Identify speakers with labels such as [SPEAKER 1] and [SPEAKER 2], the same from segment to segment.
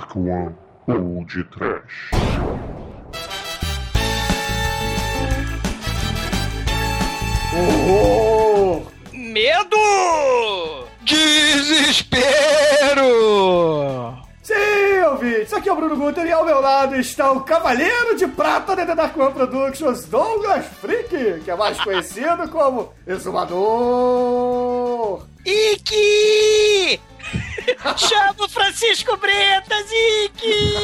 [SPEAKER 1] Dark One ou de Trash.
[SPEAKER 2] Horror!
[SPEAKER 3] Medo!
[SPEAKER 4] Desespero!
[SPEAKER 2] Sim, ouvintes, aqui é o Bruno Guter e ao meu lado está o Cavaleiro de Prata da The Dark One Productions, Douglas Freak, que é mais conhecido como Exumador.
[SPEAKER 3] Iki! Chama o Francisco Bretas, Iki!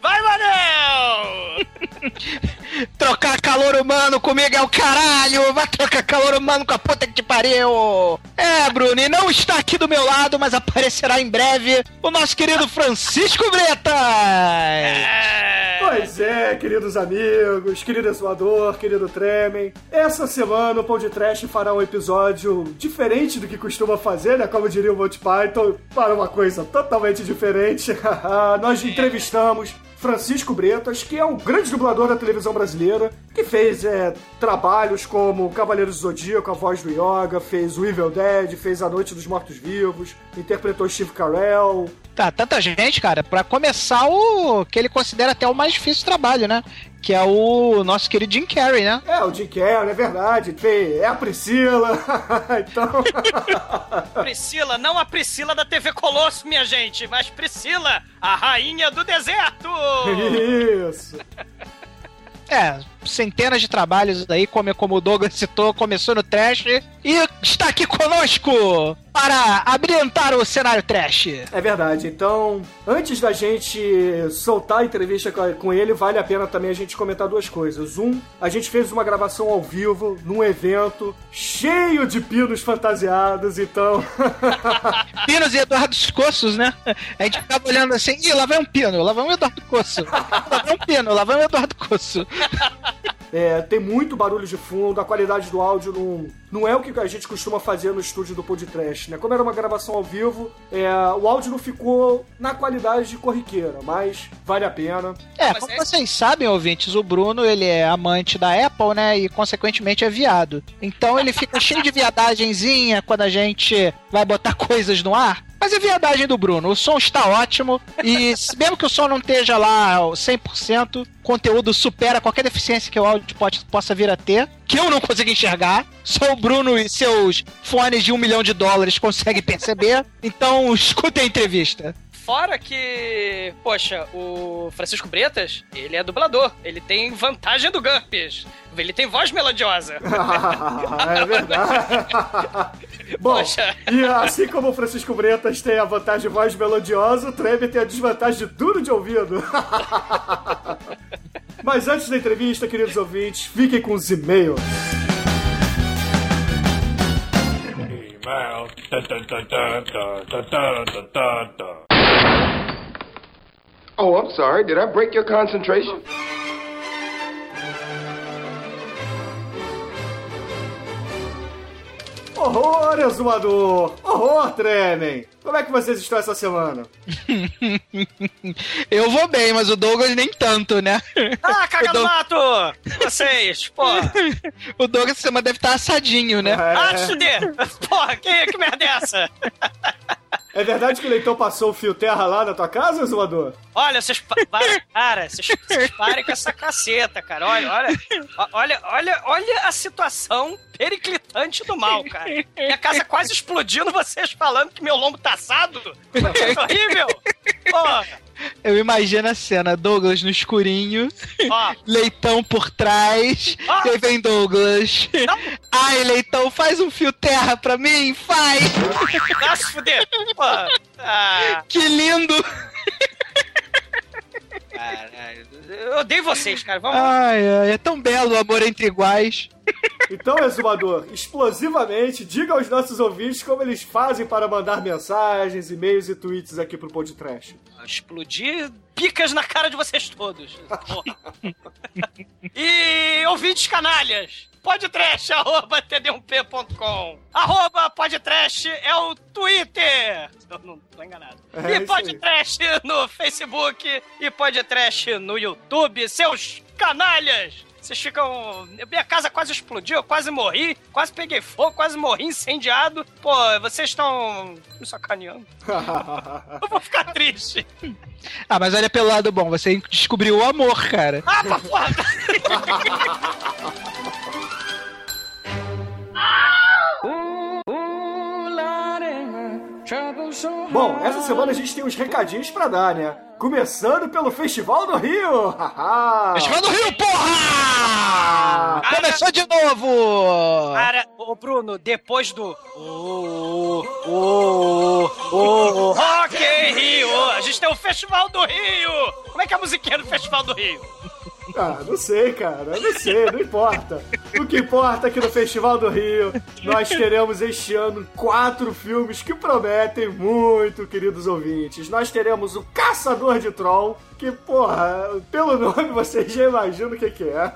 [SPEAKER 3] Vai, Manel!
[SPEAKER 4] Trocar calor humano comigo é o caralho! Vai trocar calor humano com a puta que te pariu! É, Bruno, e não está aqui do meu lado, mas aparecerá em breve o nosso querido Francisco Bretas!
[SPEAKER 2] Pois é, queridos amigos, querido Exumador, querido Tremen. Essa semana o Pão de Trash fará um episódio diferente do que costuma fazer, né? Como diria o Monty Python, para uma coisa totalmente diferente. Nós entrevistamos Francisco Bretas, que é um grande dublador da televisão brasileira, que fez é, trabalhos como Cavaleiros do Zodíaco, a voz do Yoga, fez o Evil Dead, fez A Noite dos Mortos-Vivos, interpretou Steve Carell.
[SPEAKER 4] Tá, tanta gente, cara, pra começar o que ele considera até o mais difícil trabalho, né? Que é o nosso querido Jim Carrey, né?
[SPEAKER 2] É, o Jim Carrey, é verdade. É a Priscila. então.
[SPEAKER 3] Priscila, não a Priscila da TV Colosso, minha gente, mas Priscila, a rainha do deserto!
[SPEAKER 2] Isso.
[SPEAKER 4] É, centenas de trabalhos aí, como, como o Douglas citou, começou no trash e está aqui conosco para abrilhantar o cenário trash.
[SPEAKER 2] É verdade. Então, antes da gente soltar a entrevista com ele, vale a pena também a gente comentar duas coisas. Um, a gente fez uma gravação ao vivo num evento cheio de pinos fantasiados, então.
[SPEAKER 4] pinos e Eduardo Cossos, né? A gente ficava olhando assim, ih, lá vai um pino, lá vai um Eduardo Cosso. Lá vai um pino, lá vai um Eduardo Cosso.
[SPEAKER 2] É, tem muito barulho de fundo, a qualidade do áudio não, não é o que a gente costuma fazer no estúdio do podcast, né? Como era uma gravação ao vivo, é, o áudio não ficou na qualidade de corriqueira, mas vale a pena.
[SPEAKER 4] É, como é... vocês sabem, ouvintes, o Bruno, ele é amante da Apple, né? E, consequentemente, é viado. Então ele fica cheio de viadagenzinha quando a gente vai botar coisas no ar. Mas é viadagem do Bruno. O som está ótimo. E mesmo que o som não esteja lá 100%, o conteúdo supera qualquer deficiência que o áudio pode, possa vir a ter. Que eu não consigo enxergar. Só o Bruno e seus fones de um milhão de dólares conseguem perceber. Então, escutem a entrevista.
[SPEAKER 3] Fora que, poxa, o Francisco Bretas, ele é dublador. Ele tem vantagem do GURPS. Ele tem voz melodiosa.
[SPEAKER 2] é verdade. Bom, poxa. e assim como o Francisco Bretas tem a vantagem de voz melodiosa, o Treme tem a desvantagem de duro de ouvido. Mas antes da entrevista, queridos ouvintes, fiquem com os e-mails.
[SPEAKER 5] Oh, I'm sorry. Did I break your concentration?
[SPEAKER 2] Horror, exumador! Horror, Trenem! Como é que vocês estão essa semana?
[SPEAKER 4] Eu vou bem, mas o Douglas nem tanto, né?
[SPEAKER 3] Ah, caga no mato! Vocês, pô!
[SPEAKER 4] o Douglas essa semana deve estar assadinho, né? É.
[SPEAKER 3] Ah, fuder! Porra, que, que merda é essa?
[SPEAKER 2] É verdade que o leitão passou o fio terra lá na tua casa, Exumador?
[SPEAKER 3] Olha, vocês parem, cara, vocês, vocês parem com essa caceta, cara. Olha, olha, olha, olha, olha a situação periclitante do mal, cara. Minha casa quase explodindo, vocês falando que meu lombo tá assado. É horrível. Porra.
[SPEAKER 4] Eu imagino a cena, Douglas no escurinho, oh. Leitão por trás, oh. e aí vem Douglas. Não. Ai, Leitão, faz um fio terra pra mim, faz!
[SPEAKER 3] Nossa, fuder!
[SPEAKER 4] Ah. Que lindo!
[SPEAKER 3] Caralho, eu odeio vocês, cara. Vamos
[SPEAKER 4] ai, ai, é tão belo o amor entre iguais.
[SPEAKER 2] Então, Exumador, explosivamente, diga aos nossos ouvintes como eles fazem para mandar mensagens, e-mails e tweets aqui pro Podcast.
[SPEAKER 3] Explodir picas na cara de vocês todos. e ouvintes canalhas podtrash, arroba td1p.com. Arroba podtrash é o Twitter. Eu não tô enganado. É e podtrash no Facebook e podtrash no YouTube. Seus canalhas! Vocês ficam. Minha casa quase explodiu, eu quase morri, quase peguei fogo, quase morri incendiado. Pô, vocês estão me sacaneando. eu vou ficar triste.
[SPEAKER 4] Ah, mas olha pelo lado bom, você descobriu o amor, cara.
[SPEAKER 3] Ah, pra porra!
[SPEAKER 2] Bom, essa semana a gente tem uns recadinhos pra dar, né? Começando pelo Festival do Rio!
[SPEAKER 4] Festival do Rio, porra! Começou de novo!
[SPEAKER 3] Cara, ô Bruno, depois do. Ô, ô, ô, Rock in Rio! A gente tem o Festival do Rio! Como é que é a musiquinha do Festival do Rio?
[SPEAKER 2] Ah, não sei, cara, não sei, não importa. O que importa é que no Festival do Rio nós teremos este ano quatro filmes que prometem muito, queridos ouvintes. Nós teremos o Caçador de Troll, que, porra, pelo nome vocês já imaginam o que, que é.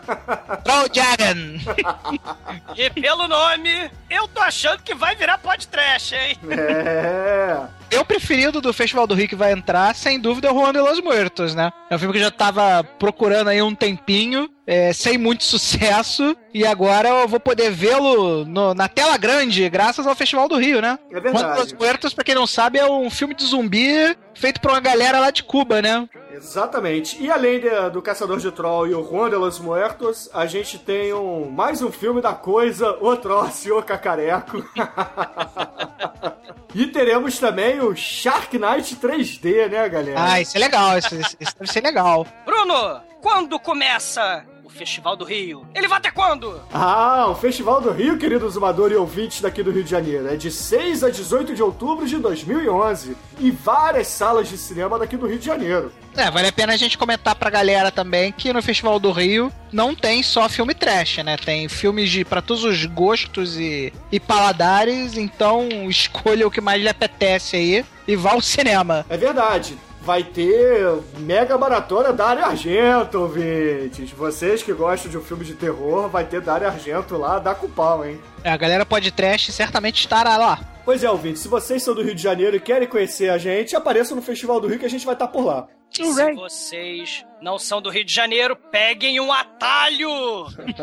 [SPEAKER 4] Troll Dragon!
[SPEAKER 3] E pelo nome, eu tô achando que vai virar podcast, hein?
[SPEAKER 2] É.
[SPEAKER 4] Meu preferido do Festival do Rio que vai entrar, sem dúvida, é o Juan de los Muertos, né? É um filme que eu já tava procurando aí um tempinho, é, sem muito sucesso, e agora eu vou poder vê-lo na tela grande, graças ao Festival do Rio, né?
[SPEAKER 2] É verdade.
[SPEAKER 4] Juan de los Muertos, pra quem não sabe, é um filme de zumbi feito por uma galera lá de Cuba, né?
[SPEAKER 2] Exatamente. E além de- do Caçador de Troll e o Juan de los Muertos, a gente tem um, mais um filme da coisa, O Troço e o Cacareco. e teremos também o Shark Knight 3D, né, galera?
[SPEAKER 4] Ah, isso é legal, isso, isso- deve ser legal.
[SPEAKER 3] Bruno, quando começa Festival do Rio? Ele vai até quando?
[SPEAKER 2] Ah, o Festival do Rio, querido Zumador e ouvintes daqui do Rio de Janeiro, é de 6 a 18 de outubro de 2011 em várias salas de cinema daqui do Rio de Janeiro.
[SPEAKER 4] É, vale a pena a gente comentar pra galera também que no Festival do Rio não tem só filme trash, né? Tem filmes de para todos os gostos e, e paladares, então escolha o que mais lhe apetece aí e vá ao cinema.
[SPEAKER 2] É verdade. Vai ter mega maratona Dario Argento, ouvintes. Vocês que gostam de um filme de terror, vai ter Dario Argento lá, dá com pau, hein?
[SPEAKER 4] É, a galera pode trash certamente estará lá.
[SPEAKER 2] Pois é, ouvintes, se vocês são do Rio de Janeiro e querem conhecer a gente, apareçam no Festival do Rio que a gente vai estar por lá.
[SPEAKER 3] Se vocês não são do Rio de Janeiro, peguem um atalho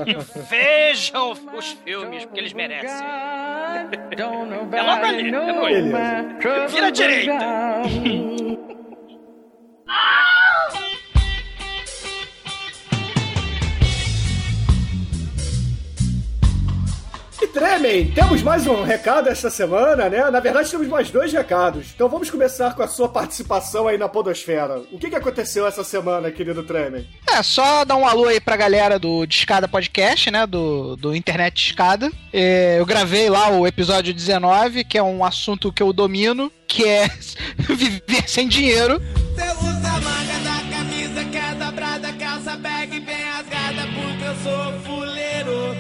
[SPEAKER 3] e vejam os filmes, porque eles merecem. É logo ali, é logo ali.
[SPEAKER 2] Beleza.
[SPEAKER 3] Vira à direita.
[SPEAKER 2] E tremem, temos mais um recado esta semana, né? Na verdade, temos mais dois recados. Então vamos começar com a sua participação aí na Podosfera. O que, que aconteceu essa semana, querido Tremen?
[SPEAKER 4] É, só dar um alô aí pra galera do Discada Podcast, né? Do, do Internet Discada. É, eu gravei lá o episódio 19, que é um assunto que eu domino, que é viver sem dinheiro.
[SPEAKER 6] Você usa a manga da camisa que é dobrada, calça bag bem rasgada, porque eu sou fuleiro.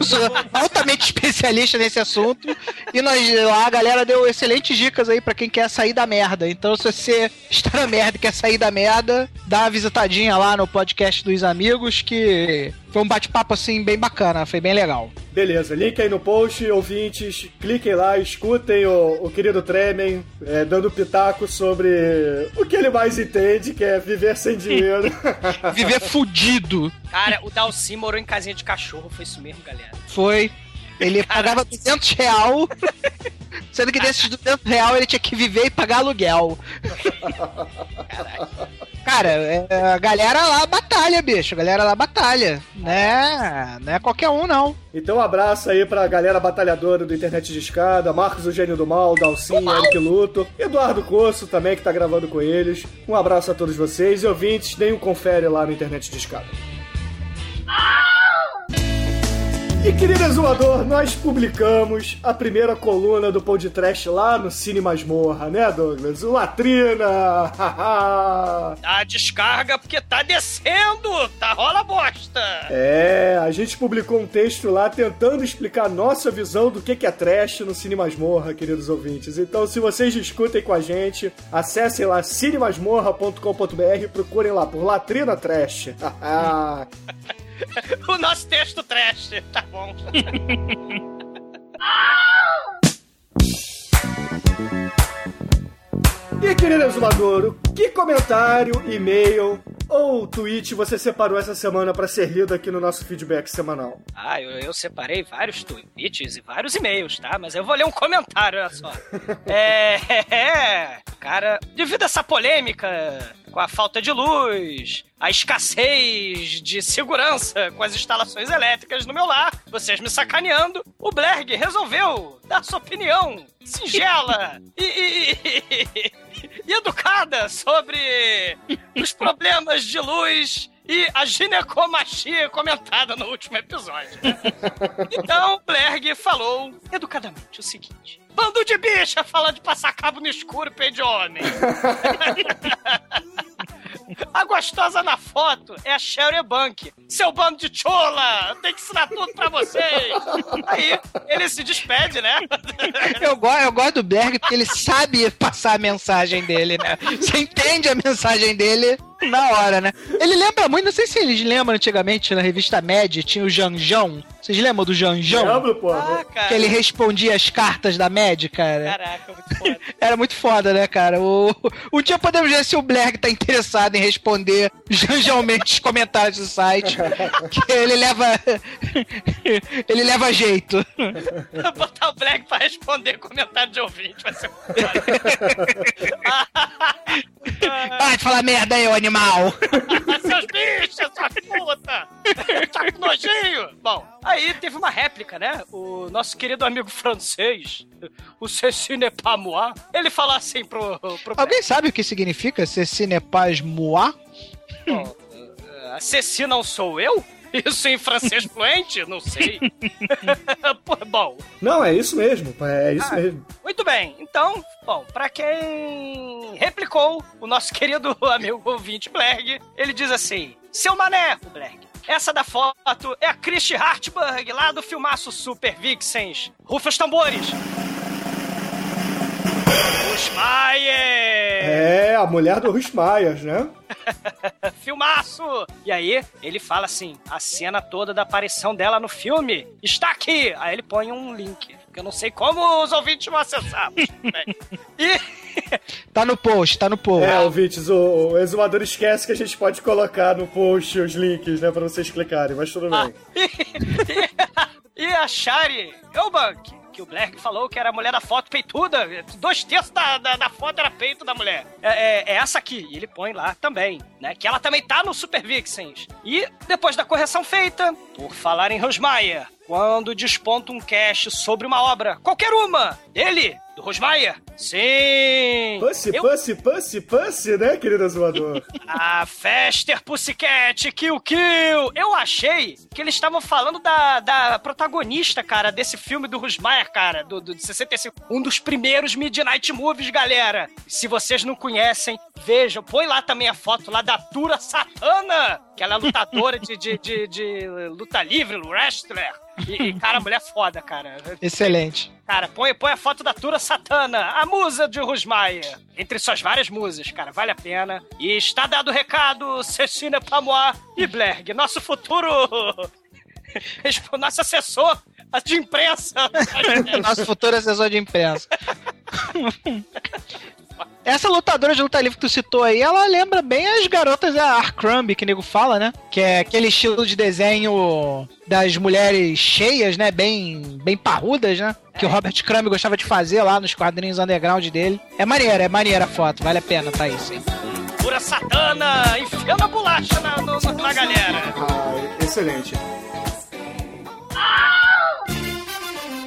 [SPEAKER 4] Eu sou altamente especialista nesse assunto. E nós lá, a galera deu excelentes dicas aí pra quem quer sair da merda. Então, se você está na merda e quer sair da merda, dá uma visitadinha lá no podcast dos amigos, que foi um bate-papo assim bem bacana, foi bem legal.
[SPEAKER 2] Beleza, link aí no post, ouvintes, cliquem lá, escutem o, o querido Tremen é, dando pitaco sobre o que ele mais entende, que é viver sem dinheiro.
[SPEAKER 4] Viver fudido.
[SPEAKER 3] Cara, o Dalcy morou em casinha de cachorro, foi isso mesmo, galera.
[SPEAKER 4] Foi. Ele pagava 200 real, sendo que desses 200 real ele tinha que viver e pagar aluguel. Cara, é, a galera lá batalha, bicho. A galera lá batalha. Né? Não é qualquer um, não.
[SPEAKER 2] Então, um abraço aí pra galera batalhadora do Internet de Escada, Marcos o Gênio do Mal, Dalcinho, Eric Luto, Eduardo Coço também, que tá gravando com eles. Um abraço a todos vocês e ouvintes, deem um confere lá no Internet de Escada. E querido exumador, nós publicamos a primeira coluna do podcast lá no Cine Masmorra, né, Douglas? O Latrina!
[SPEAKER 3] Tá descarga porque tá descendo, tá rola bosta.
[SPEAKER 2] É, a gente publicou um texto lá tentando explicar a nossa visão do que que é trash no Cine Masmorra, queridos ouvintes. Então, se vocês discutem com a gente, acessem lá cinemasmorra.com.br e procurem lá por Latrina Trash.
[SPEAKER 3] O nosso texto trash, tá bom.
[SPEAKER 2] e querido exumador, que comentário, e-mail ou tweet você separou essa semana pra ser lido aqui no nosso feedback semanal?
[SPEAKER 3] Ah, eu, eu separei vários tweets e vários e-mails, tá? Mas eu vou ler um comentário, olha só. é, é, cara, devido a essa polêmica com a falta de luz, a escassez de segurança com as instalações elétricas no meu lar, vocês me sacaneando, o Blerg resolveu dar sua opinião singela e, e- e- e educada sobre os problemas de luz e a ginecomastia comentada no último episódio. né? Então, Blerg falou educadamente o seguinte: Bando de bicha fala de passar cabo no escuro, pé de homem. A gostosa na foto é a Sherry Bank. Seu bando de chola! Tem que ensinar tudo pra vocês! Aí, ele se despede, né?
[SPEAKER 4] Eu, go eu gosto do Berg porque ele sabe passar a mensagem dele, né? Você entende a mensagem dele na hora, né? Ele lembra muito, não sei se eles lembram antigamente na revista Mad, tinha o Janjão. Vocês lembram do Janjão?
[SPEAKER 2] Lembro, pô.
[SPEAKER 3] Ah.
[SPEAKER 4] Que ele respondia as cartas da Mad, cara.
[SPEAKER 3] Caraca, muito foda.
[SPEAKER 4] Era muito foda, né, cara? O... Um dia podemos ver se o Blerg tá interessado em responder janjalmente os comentários do site. Que ele leva. ele leva jeito.
[SPEAKER 3] Botar o Black pra responder comentário de ouvinte vai ser muito foda.
[SPEAKER 4] Vai falar merda aí, ô animal!
[SPEAKER 3] Seus bichos, sua puta! Tá com nojinho! Bom, aí teve uma réplica, né? O nosso querido amigo francês, o Cecine Pamois, ele falou assim pro... pro
[SPEAKER 4] Alguém sabe o que significa Ceci Nepaz Moa?
[SPEAKER 3] Bom, a Ceci não sou eu? Isso em francês fluente? Não sei. Pô, bom,
[SPEAKER 2] Não, é isso mesmo. É isso
[SPEAKER 3] Ah.
[SPEAKER 2] mesmo.
[SPEAKER 3] muito bem. Então, bom, pra quem replicou o nosso querido amigo ouvinte Blerg, ele diz assim: Seu mané, o Blerg. Essa da foto é a Christy Hartberg, lá do filmaço Super Vixens. Rufa os tambores. Os Maier!
[SPEAKER 2] É, a mulher do Ruth Myers, né?
[SPEAKER 3] Filmaço! E aí, ele fala assim: a cena toda da aparição dela no filme está aqui! Aí ele põe um link, que eu não sei como os ouvintes vão acessar. e.
[SPEAKER 4] Tá no post, tá no post.
[SPEAKER 2] É, ouvintes, o, o exumador esquece que a gente pode colocar no post os links, né, pra vocês clicarem, mas tudo bem.
[SPEAKER 3] e a Shari Eubank, que o Black falou que era a mulher da foto peituda, dois terços da, da, da foto era peito da mulher. É, é- é essa aqui, e ele põe lá também, né? Que ela também tá no Super Vixens. E depois da correção feita, por falar em Rosmaier, quando desponta um cast sobre uma obra, qualquer uma, dele, do Rosmaier, sim!
[SPEAKER 2] Pussy,
[SPEAKER 3] eu-
[SPEAKER 2] pussy, pussy, pussy, né, querido exumador?
[SPEAKER 3] a Fester Pussycat Kill Kill. Eu achei que eles estavam falando da, da protagonista, cara, desse filme do Rusmaier, cara, do, do de 65. Um dos primeiros Midnight Movies, galera. Se vocês não conhecem, vejam. Põe lá também a foto lá da Tura Satana, que ela é lutadora de, de, de, de luta livre, wrestler. E, e, cara, mulher foda, cara.
[SPEAKER 4] Excelente.
[SPEAKER 3] Cara, põe, põe a foto da Tura Satana, a musa de Rusmaia. Entre suas várias musas, cara, vale a pena. E está dado o recado, Cecília Pamois e Blerg, nosso futuro. nosso assessor de imprensa.
[SPEAKER 4] Nosso futuro assessor de imprensa. Essa lutadora de luta livre que tu citou aí, ela lembra bem as garotas da Arcrumb, que o nego fala, né? Que é aquele estilo de desenho das mulheres cheias, né? Bem, bem parrudas, né? Que o Robert Crumb gostava de fazer lá nos quadrinhos underground dele. É maneira, é maneira a foto, vale a pena, tá isso.
[SPEAKER 3] Tura Satana, enfiando a bolacha na, no- na galera.
[SPEAKER 2] Ah, excelente.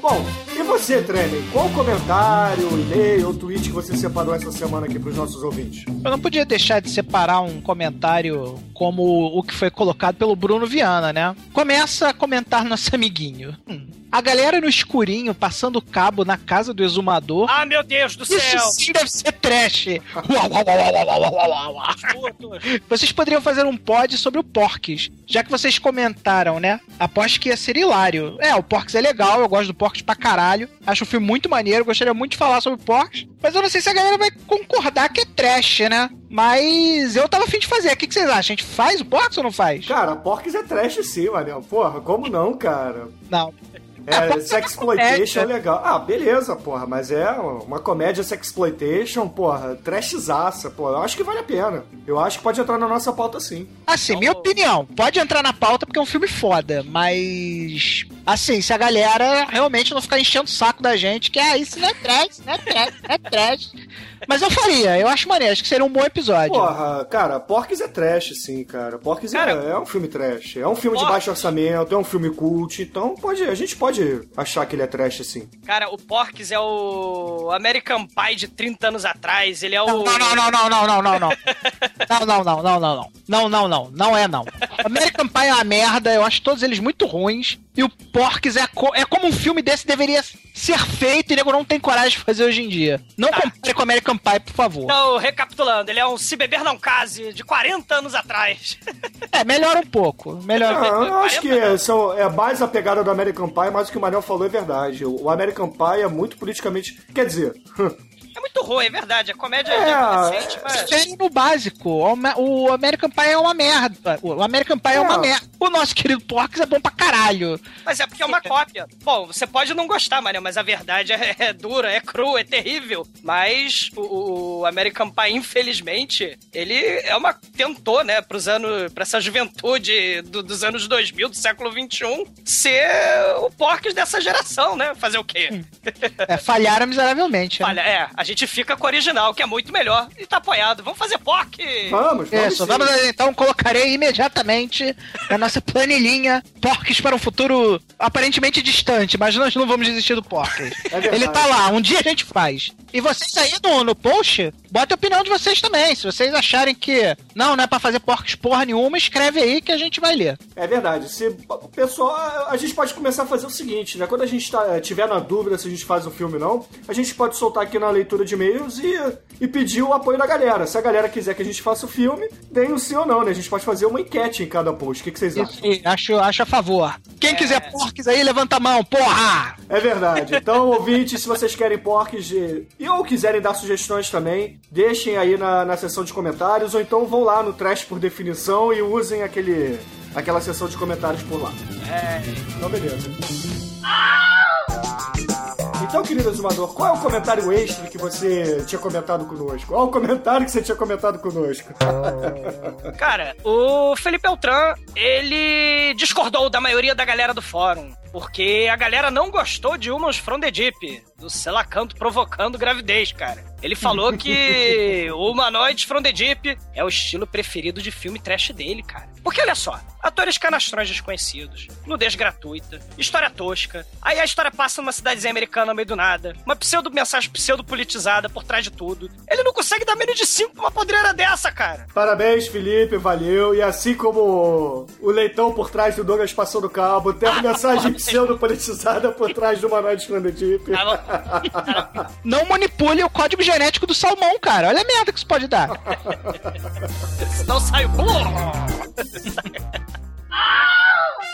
[SPEAKER 2] Bom, e você, Tremen? Qual comentário, e-mail ou tweet que você separou essa semana aqui pros nossos ouvintes?
[SPEAKER 4] Eu não podia deixar de separar um comentário como o que foi colocado pelo Bruno Viana, né? Começa a comentar nosso amiguinho. Hum. A galera no escurinho passando cabo na casa do exumador.
[SPEAKER 3] Ah, meu Deus do
[SPEAKER 4] Isso
[SPEAKER 3] céu.
[SPEAKER 4] sim deve ser trash. Uau, uau, uau, uau, uau, uau, uau, uau.
[SPEAKER 3] Putos.
[SPEAKER 4] Vocês poderiam fazer um pod sobre o Porques, já que vocês comentaram, né? Aposto que ia ser hilário. É, o Porques é legal, eu gosto do Porques pra caralho. Acho o filme muito maneiro, gostaria muito de falar sobre o Porques. Mas eu não sei se a galera vai concordar que é trash, né? Mas eu tava afim de fazer. O que, que vocês acham? A gente faz o Porks ou não faz?
[SPEAKER 2] Cara, Porks é trash sim, Manel. Porra, como não, cara?
[SPEAKER 4] Não.
[SPEAKER 2] É, sexploitation é legal. Ah, beleza, porra, mas é uma comédia sexploitation, porra, trashzaça, porra. Eu acho que vale a pena. Eu acho que pode entrar na nossa pauta sim.
[SPEAKER 4] Assim, minha opinião, pode entrar na pauta porque é um filme foda, mas. Assim, se a galera realmente não ficar enchendo o saco da gente, que ah, isso não é trash, isso não é trash, isso não é trash. Mas eu faria, eu acho maneiro, acho que seria um bom episódio.
[SPEAKER 2] Porra, cara, Porks é trash, sim, cara. Porks
[SPEAKER 3] Cara,
[SPEAKER 2] é, é um filme trash. É um filme de baixo orçamento, é um filme cult, então pode, a gente pode achar que ele é trash, sim.
[SPEAKER 3] Cara, o Porks é o American Pie de 30 anos atrás. Ele é o.
[SPEAKER 4] Não, não, não, não, não, não, não, não. Não, não, não, não, não, não. Não, não, não. Não é, não. American Pie é uma merda, eu acho todos eles muito ruins. E o Porks é, co- é como um filme desse deveria ser feito e nego não tem coragem de fazer hoje em dia. Não
[SPEAKER 3] Tá.
[SPEAKER 4] compare com American Pie, por favor.
[SPEAKER 3] Então, recapitulando, ele é um Se Beber Não Case de 40 anos atrás.
[SPEAKER 4] É, melhora um pouco. Melhora um pouco.
[SPEAKER 2] Ah, eu acho que são, é mais a pegada do American Pie, mas o que o Manel falou é verdade. O American Pie é muito politicamente. Quer dizer,
[SPEAKER 3] É muito ruim, é verdade. A comédia
[SPEAKER 2] É,
[SPEAKER 3] é, adolescente, mas.
[SPEAKER 4] Sério no básico. O American Pie é uma merda. O American Pie é,
[SPEAKER 2] É.
[SPEAKER 4] uma merda. O nosso querido Porks é bom pra caralho.
[SPEAKER 3] Mas é porque é uma cópia. Bom, você pode não gostar, Maria, mas a verdade é, é dura, é crua, é terrível. Mas o, o American Pie, infelizmente, ele é uma. tentou, né, pros anos. pra essa juventude do- dos anos 2000, do século 21, ser o Porks dessa geração, né? Fazer o quê?
[SPEAKER 4] É, falharam miseravelmente. né?
[SPEAKER 3] Olha, é, a gente fica com o original, que é muito melhor. E tá apoiado. Vamos fazer POC!
[SPEAKER 2] vamos, vamos.
[SPEAKER 4] Isso,
[SPEAKER 2] sim.
[SPEAKER 4] vamos então colocarei imediatamente na nossa planilhinha Porques para um futuro aparentemente distante, mas nós não vamos desistir do Porques.
[SPEAKER 2] É.
[SPEAKER 4] Ele tá lá, um dia a gente faz. E vocês aí no, no post, bota a opinião de vocês também. Se vocês acharem que não, não é pra fazer Porques porra nenhuma, escreve aí que a gente vai ler.
[SPEAKER 2] É verdade. Se pessoal, a gente pode começar a fazer o seguinte, né? Quando a gente tá, tiver na dúvida se a gente faz o filme ou não, a gente pode soltar aqui na leitura de e-mails e, e pedir o apoio da galera. Se a galera quiser que a gente faça o filme, deem o sim ou não, né? A gente pode fazer uma enquete em cada post. O que, que vocês acham?
[SPEAKER 4] Isso, acho, acho a favor. Quem quiser Porques aí, levanta a mão, porra!
[SPEAKER 2] É verdade. Então, ouvintes, se vocês querem porques de... e ou quiserem dar sugestões também, deixem aí na, na seção de comentários, ou então vão lá no Trash por definição e usem aquele, aquela seção de comentários por lá.
[SPEAKER 3] É,
[SPEAKER 2] Então, beleza. Então, querido Azumador, qual é o comentário extra que você tinha comentado conosco? Qual é o comentário que você tinha comentado conosco?
[SPEAKER 3] Cara, o Felipe Beltran, ele discordou da maioria da galera do fórum. Porque a galera não gostou de Humans from the Deep, do Selacanto provocando gravidez, cara. Ele falou que Humanoids from the Deep é o estilo preferido de filme trash dele, cara. Porque olha só, atores canastrões desconhecidos, nudez gratuita, história tosca, aí a história passa numa cidadezinha americana no meio do nada, uma pseudo-mensagem pseudo-politizada por trás de tudo. Ele não consegue dar menos de 5 pra uma podreira dessa, cara.
[SPEAKER 2] Parabéns, Felipe, valeu. E assim como o leitão por trás do Douglas passou do cabo, tem a mensagem pseudo-politizada por trás do Manoel de.
[SPEAKER 3] Ah,
[SPEAKER 4] Não manipule o código genético do salmão, cara. Olha a merda que isso pode dar.
[SPEAKER 3] Senão sai o.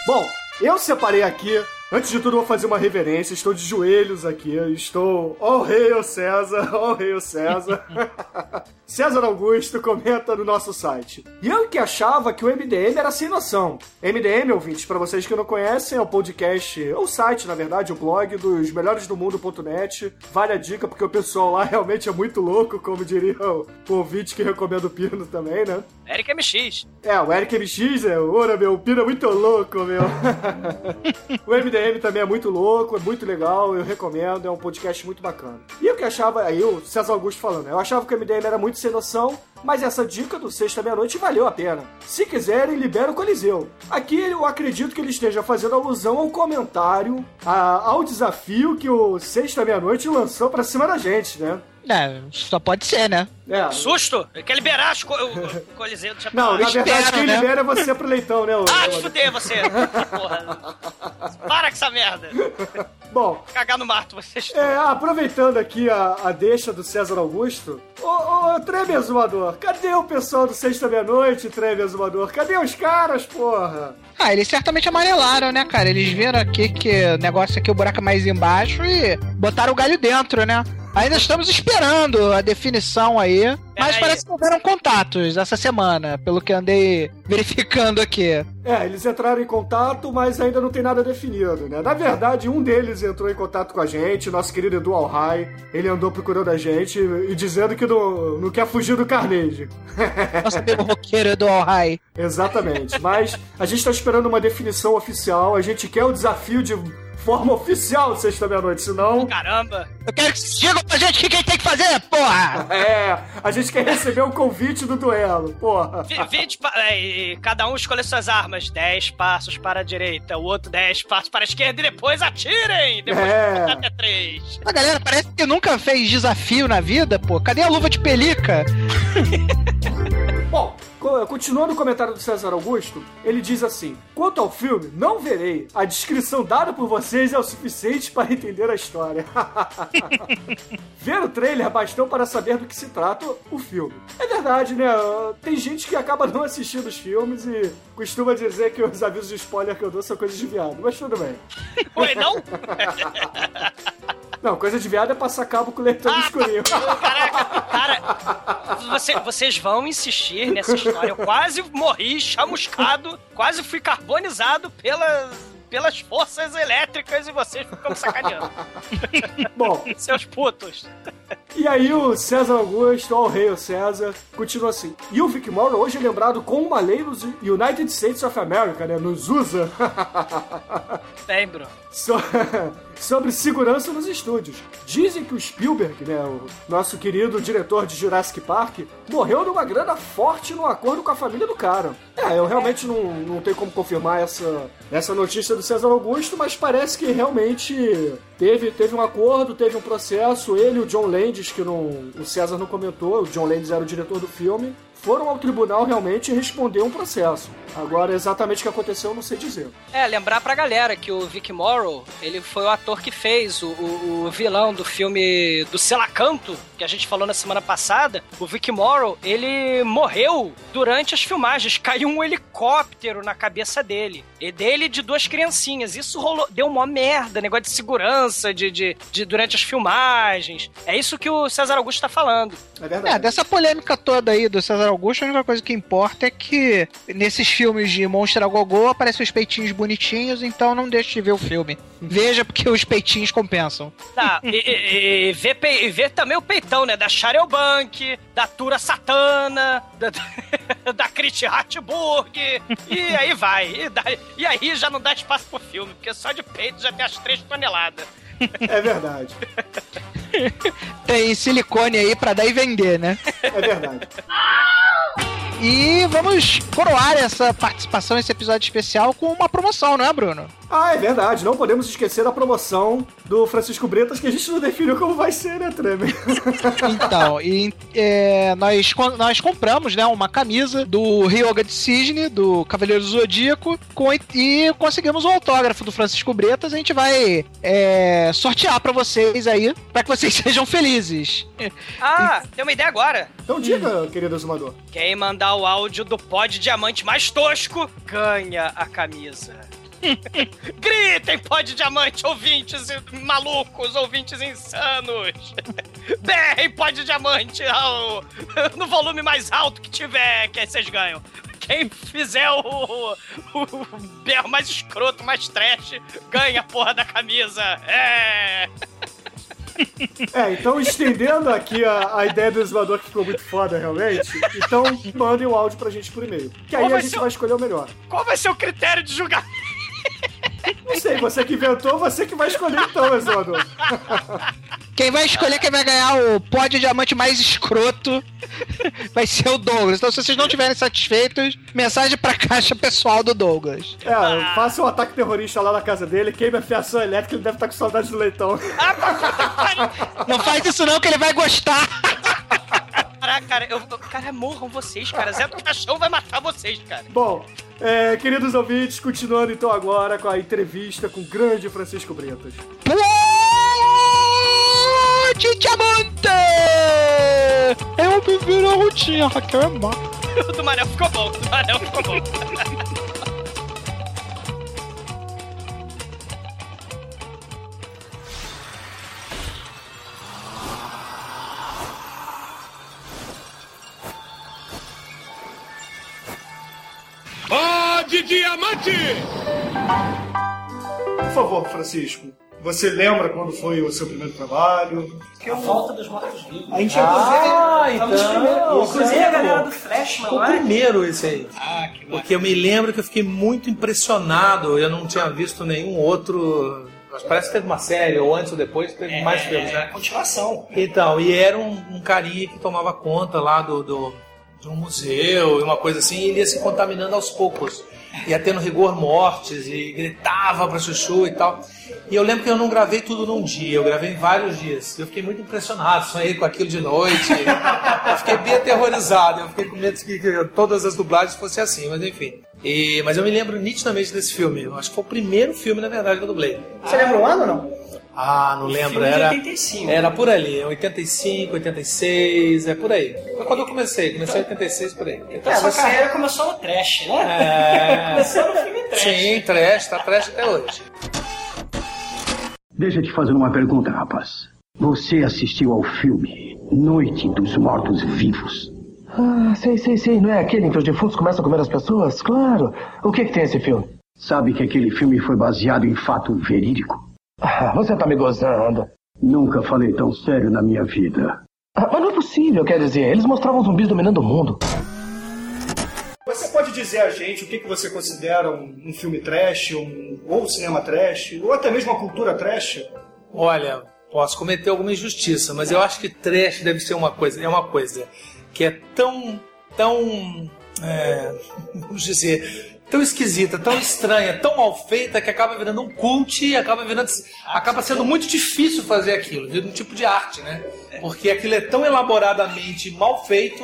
[SPEAKER 2] Bom, eu separei aqui. Antes de tudo, eu vou fazer uma reverência. Estou de joelhos aqui. Estou. Ó oh, rei, ô César. Ó oh, rei, ô César. César Augusto comenta no nosso site. E eu que achava que o MDM era sem noção. MDM, ouvintes, para vocês que não conhecem, é o podcast, ou o site, na verdade, o blog dos melhores do mundo.net. Vale a dica, porque o pessoal lá realmente é muito louco, como diria o, o ouvinte que recomenda o Pino também, né?
[SPEAKER 3] Eric MX.
[SPEAKER 2] É, o Eric MX é, ora, meu, o Pino é muito louco, meu. o MDM também é muito louco, é muito legal, eu recomendo, é um podcast muito bacana. E eu que achava, aí o César Augusto falando, eu achava que o MDM era muito sem noção, mas essa dica do Sexta Meia-Noite valeu a pena. Se quiserem, libera o Coliseu. Aqui eu acredito que ele esteja fazendo alusão ao comentário, a- ao desafio que o Sexta Meia-Noite lançou pra cima da gente, né?
[SPEAKER 4] É, só pode ser, né?
[SPEAKER 2] É.
[SPEAKER 3] Susto! Ele quer liberar as co o, Coliseu do
[SPEAKER 2] Não, na verdade, quem
[SPEAKER 4] né?
[SPEAKER 2] libera é você pro leitão, né? ô-
[SPEAKER 3] Ah, te fuder você! Porra! Para com essa merda!
[SPEAKER 2] Bom,
[SPEAKER 3] Cagar no mato, vocês.
[SPEAKER 2] É, aproveitando aqui a, a deixa do César Augusto, ô, ô, Treme Azumador, cadê o pessoal do Sexta Meia-Noite, Treme Azumador? Cadê os caras, porra?
[SPEAKER 4] Ah, eles certamente amarelaram, né, cara? Eles viram aqui que o negócio aqui, o buraco é mais embaixo e botaram o galho dentro, né? Ainda estamos esperando a definição aí. Mas parece que houveram contatos essa semana, pelo que andei verificando aqui.
[SPEAKER 2] É, eles entraram em contato, mas ainda não tem nada definido, né? Na verdade, um deles entrou em contato com a gente, nosso querido Edu Alhai. Ele andou procurando a gente e dizendo que não, não quer fugir do Carnage.
[SPEAKER 4] Nosso amigo roqueiro do All High.
[SPEAKER 2] Exatamente. Mas a gente tá esperando uma definição oficial. A gente quer o desafio de forma oficial sexta meia-noite, senão.
[SPEAKER 3] Caramba!
[SPEAKER 4] Eu quero que vocês digam pra gente o que a gente tem que fazer, porra!
[SPEAKER 2] É, a gente quer receber o convite do duelo, porra.
[SPEAKER 3] Vi- 20 pa- é, e cada um escolhe suas armas. 10 passos para a direita, o outro 10 passos para a esquerda e depois atirem! Depois
[SPEAKER 2] É.
[SPEAKER 3] até 3.
[SPEAKER 4] A galera parece que nunca fez desafio na vida, pô. Cadê a luva de pelica?
[SPEAKER 2] Continuando o comentário do César Augusto, ele diz assim: Quanto ao filme, não verei. A descrição dada por vocês é o suficiente para entender a história. Ver o trailer bastou para saber do que se trata o filme. É verdade, né? Tem gente que acaba não assistindo os filmes e costuma dizer que os avisos de spoiler que eu dou são coisas de viado, mas tudo bem.
[SPEAKER 3] Oi, não?
[SPEAKER 2] Não, coisa de viado é passar cabo com o leitor do escurinho.
[SPEAKER 3] Caraca, cara, você- vocês vão insistir nessa história. Eu quase morri chamuscado, quase fui carbonizado pela, pelas forças elétricas e vocês ficam sacaneando.
[SPEAKER 2] Bom,
[SPEAKER 3] Seus putos.
[SPEAKER 2] E aí o César Augusto, o rei o César, continua assim. E o Vic Morrow hoje é lembrado com uma lei nos United States of America, né? Nos USA.
[SPEAKER 3] Lembro.
[SPEAKER 2] So- sobre segurança nos estúdios. Dizem que o Spielberg, né, o nosso querido diretor de Jurassic Park, morreu numa grana forte num acordo com a família do cara. É, eu realmente não, não tenho como confirmar essa, essa notícia do César Augusto, mas parece que realmente teve, teve um acordo, teve um processo. Ele e o John Landis, que não, o César não comentou, o John Landis era o diretor do filme, foram ao tribunal realmente responder um processo. Agora, exatamente o que aconteceu, eu não sei dizer.
[SPEAKER 3] É, lembrar pra galera que o Vic Morrow, ele foi o ator que fez o, o- o vilão do filme do Selacanto, que a gente falou na semana passada. O Vic Morrow, ele morreu durante as filmagens. Caiu um helicóptero na cabeça dele. E dele de duas criancinhas. Isso rolou, deu uma merda, negócio de segurança de, de, de- durante as filmagens. É isso que o César Augusto tá falando.
[SPEAKER 2] É verdade.
[SPEAKER 4] É, dessa polêmica toda aí do César Augusto, a única coisa que importa é que nesses filmes de Monstro a Gogô aparecem os peitinhos bonitinhos, então não deixe de ver o filme. Veja porque os peitinhos compensam.
[SPEAKER 3] Tá, e, e, e vê, pe- e vê também o peitão, né? Da Cheryl Bank, da Tura Satana, da, da Christy Hartburg, e aí vai. E, dá- e aí já não dá espaço pro filme, porque só de peito já tem as três toneladas.
[SPEAKER 2] É verdade.
[SPEAKER 4] Tem silicone aí pra dar e vender, né?
[SPEAKER 2] É verdade.
[SPEAKER 4] E vamos coroar essa participação, esse episódio especial, com uma promoção, não é, Bruno?
[SPEAKER 2] Ah, é verdade. Não podemos esquecer da promoção do Francisco Bretas, que a gente não definiu como vai ser, né, Tremer?
[SPEAKER 4] Então, e, é, nós, nós compramos né, uma camisa do Ryoga de Cisne, do Cavaleiro do Zodíaco, com- e conseguimos o autógrafo do Francisco Bretas. A gente vai é, sortear pra vocês aí, pra que vocês sejam felizes.
[SPEAKER 3] Ah, tem uma ideia agora.
[SPEAKER 2] Então diga, querido Zumador.
[SPEAKER 3] Quem mandar o áudio do pó de diamante mais tosco, ganha a camisa. Gritem, pó de diamante, ouvintes malucos, ouvintes insanos. Berrem, pó de diamante ao- no volume mais alto que tiver, que aí vocês ganham. Quem fizer o, o, o berro mais escroto, mais trash, ganha a porra da camisa. É.
[SPEAKER 2] É, então estendendo aqui a, a ideia do Zumador, que ficou muito foda, realmente. Então mandem o áudio pra gente por e-mail. Que aí a gente
[SPEAKER 3] o-
[SPEAKER 2] vai escolher o melhor.
[SPEAKER 3] Qual vai ser o critério de julgamento?
[SPEAKER 2] Não sei, você que inventou, você que vai escolher então, Zumador.
[SPEAKER 4] Quem vai escolher quem vai ganhar o pó de diamante mais escroto vai ser o Douglas. Então, se vocês não estiverem satisfeitos, mensagem pra caixa pessoal do Douglas.
[SPEAKER 2] É, faça um ataque terrorista lá na casa dele, queime a fiação elétrica, ele deve estar com saudade do leitão.
[SPEAKER 4] Não faz isso não, que ele vai gostar.
[SPEAKER 3] Caraca, cara, eu, cara, morram vocês, cara. Zé do Caixão vai matar vocês, cara.
[SPEAKER 2] Bom, é, queridos ouvintes, continuando então agora com a entrevista com o grande Francisco Bretas.
[SPEAKER 4] De diamante! Eu vivi na rotinha, Raquel é má.
[SPEAKER 3] O do Manel ficou bom, o do Manel ficou bom.
[SPEAKER 2] Por favor, Francisco, você lembra quando foi o seu primeiro trabalho?
[SPEAKER 3] A volta dos mortos-vivos.
[SPEAKER 2] A gente
[SPEAKER 7] Ah,
[SPEAKER 3] Foi um dos
[SPEAKER 7] então.
[SPEAKER 3] primeiros. Inclusive a galera do Flashman,
[SPEAKER 7] o
[SPEAKER 3] não é?
[SPEAKER 7] primeiro esse aí.
[SPEAKER 3] Ah, que
[SPEAKER 7] Porque eu me lembro que eu fiquei muito impressionado. Eu não tinha visto nenhum outro. Mas parece que teve uma série, ou antes ou depois, teve mais filmes,
[SPEAKER 3] É,
[SPEAKER 7] né?
[SPEAKER 3] continuação.
[SPEAKER 7] Então, e era um, um carinha que tomava conta lá do, do- de um museu e uma coisa assim, e ele ia se contaminando aos poucos. Ia tendo rigor mortes e gritava pra chuchu e tal. E eu lembro que eu não gravei tudo num dia, eu gravei em vários dias. Eu fiquei muito impressionado, sonhei com aquilo de noite. eu fiquei bem aterrorizado, eu fiquei com medo que, que todas as dublagens fossem assim, mas enfim. E- mas eu me lembro nitidamente desse filme. Eu acho que foi o primeiro filme, na verdade, que eu dublei.
[SPEAKER 2] Você lembra o ano não?
[SPEAKER 7] Ah, não lembro.
[SPEAKER 3] Filme de
[SPEAKER 7] Era,
[SPEAKER 3] 85.
[SPEAKER 7] era por ali, 85, 86, é por aí. Foi quando eu comecei, comecei em 86 por aí.
[SPEAKER 3] Então, sua carreira começou no trash, né?
[SPEAKER 7] É...
[SPEAKER 3] Começou no filme trash.
[SPEAKER 7] Sim, trash, tá trash até hoje.
[SPEAKER 8] Deixa eu te fazer uma pergunta, rapaz. Você assistiu ao filme Noite dos Mortos Vivos?
[SPEAKER 9] Ah, sei, sei, sei. Não é aquele em que os defuntos começam a comer as pessoas? Claro. O que, que tem esse filme?
[SPEAKER 8] Sabe que aquele filme foi baseado em fato verídico?
[SPEAKER 9] Ah, você tá me gozando.
[SPEAKER 8] Nunca falei tão sério na minha vida.
[SPEAKER 9] Ah, mas não é possível, quer dizer, eles mostravam zumbis dominando o mundo.
[SPEAKER 2] Você pode dizer a gente o que, que você considera um, um filme trash, um, ou um cinema trash, ou até mesmo uma cultura trash?
[SPEAKER 7] Olha, posso cometer alguma injustiça, mas eu acho que trash deve ser uma coisa, é uma coisa que é tão, tão, é, vamos dizer, tão esquisita, tão estranha, tão mal feita que acaba virando um cult e acaba virando, acaba sendo muito difícil fazer aquilo, vira um tipo de arte, né? Porque aquilo é tão elaboradamente mal feito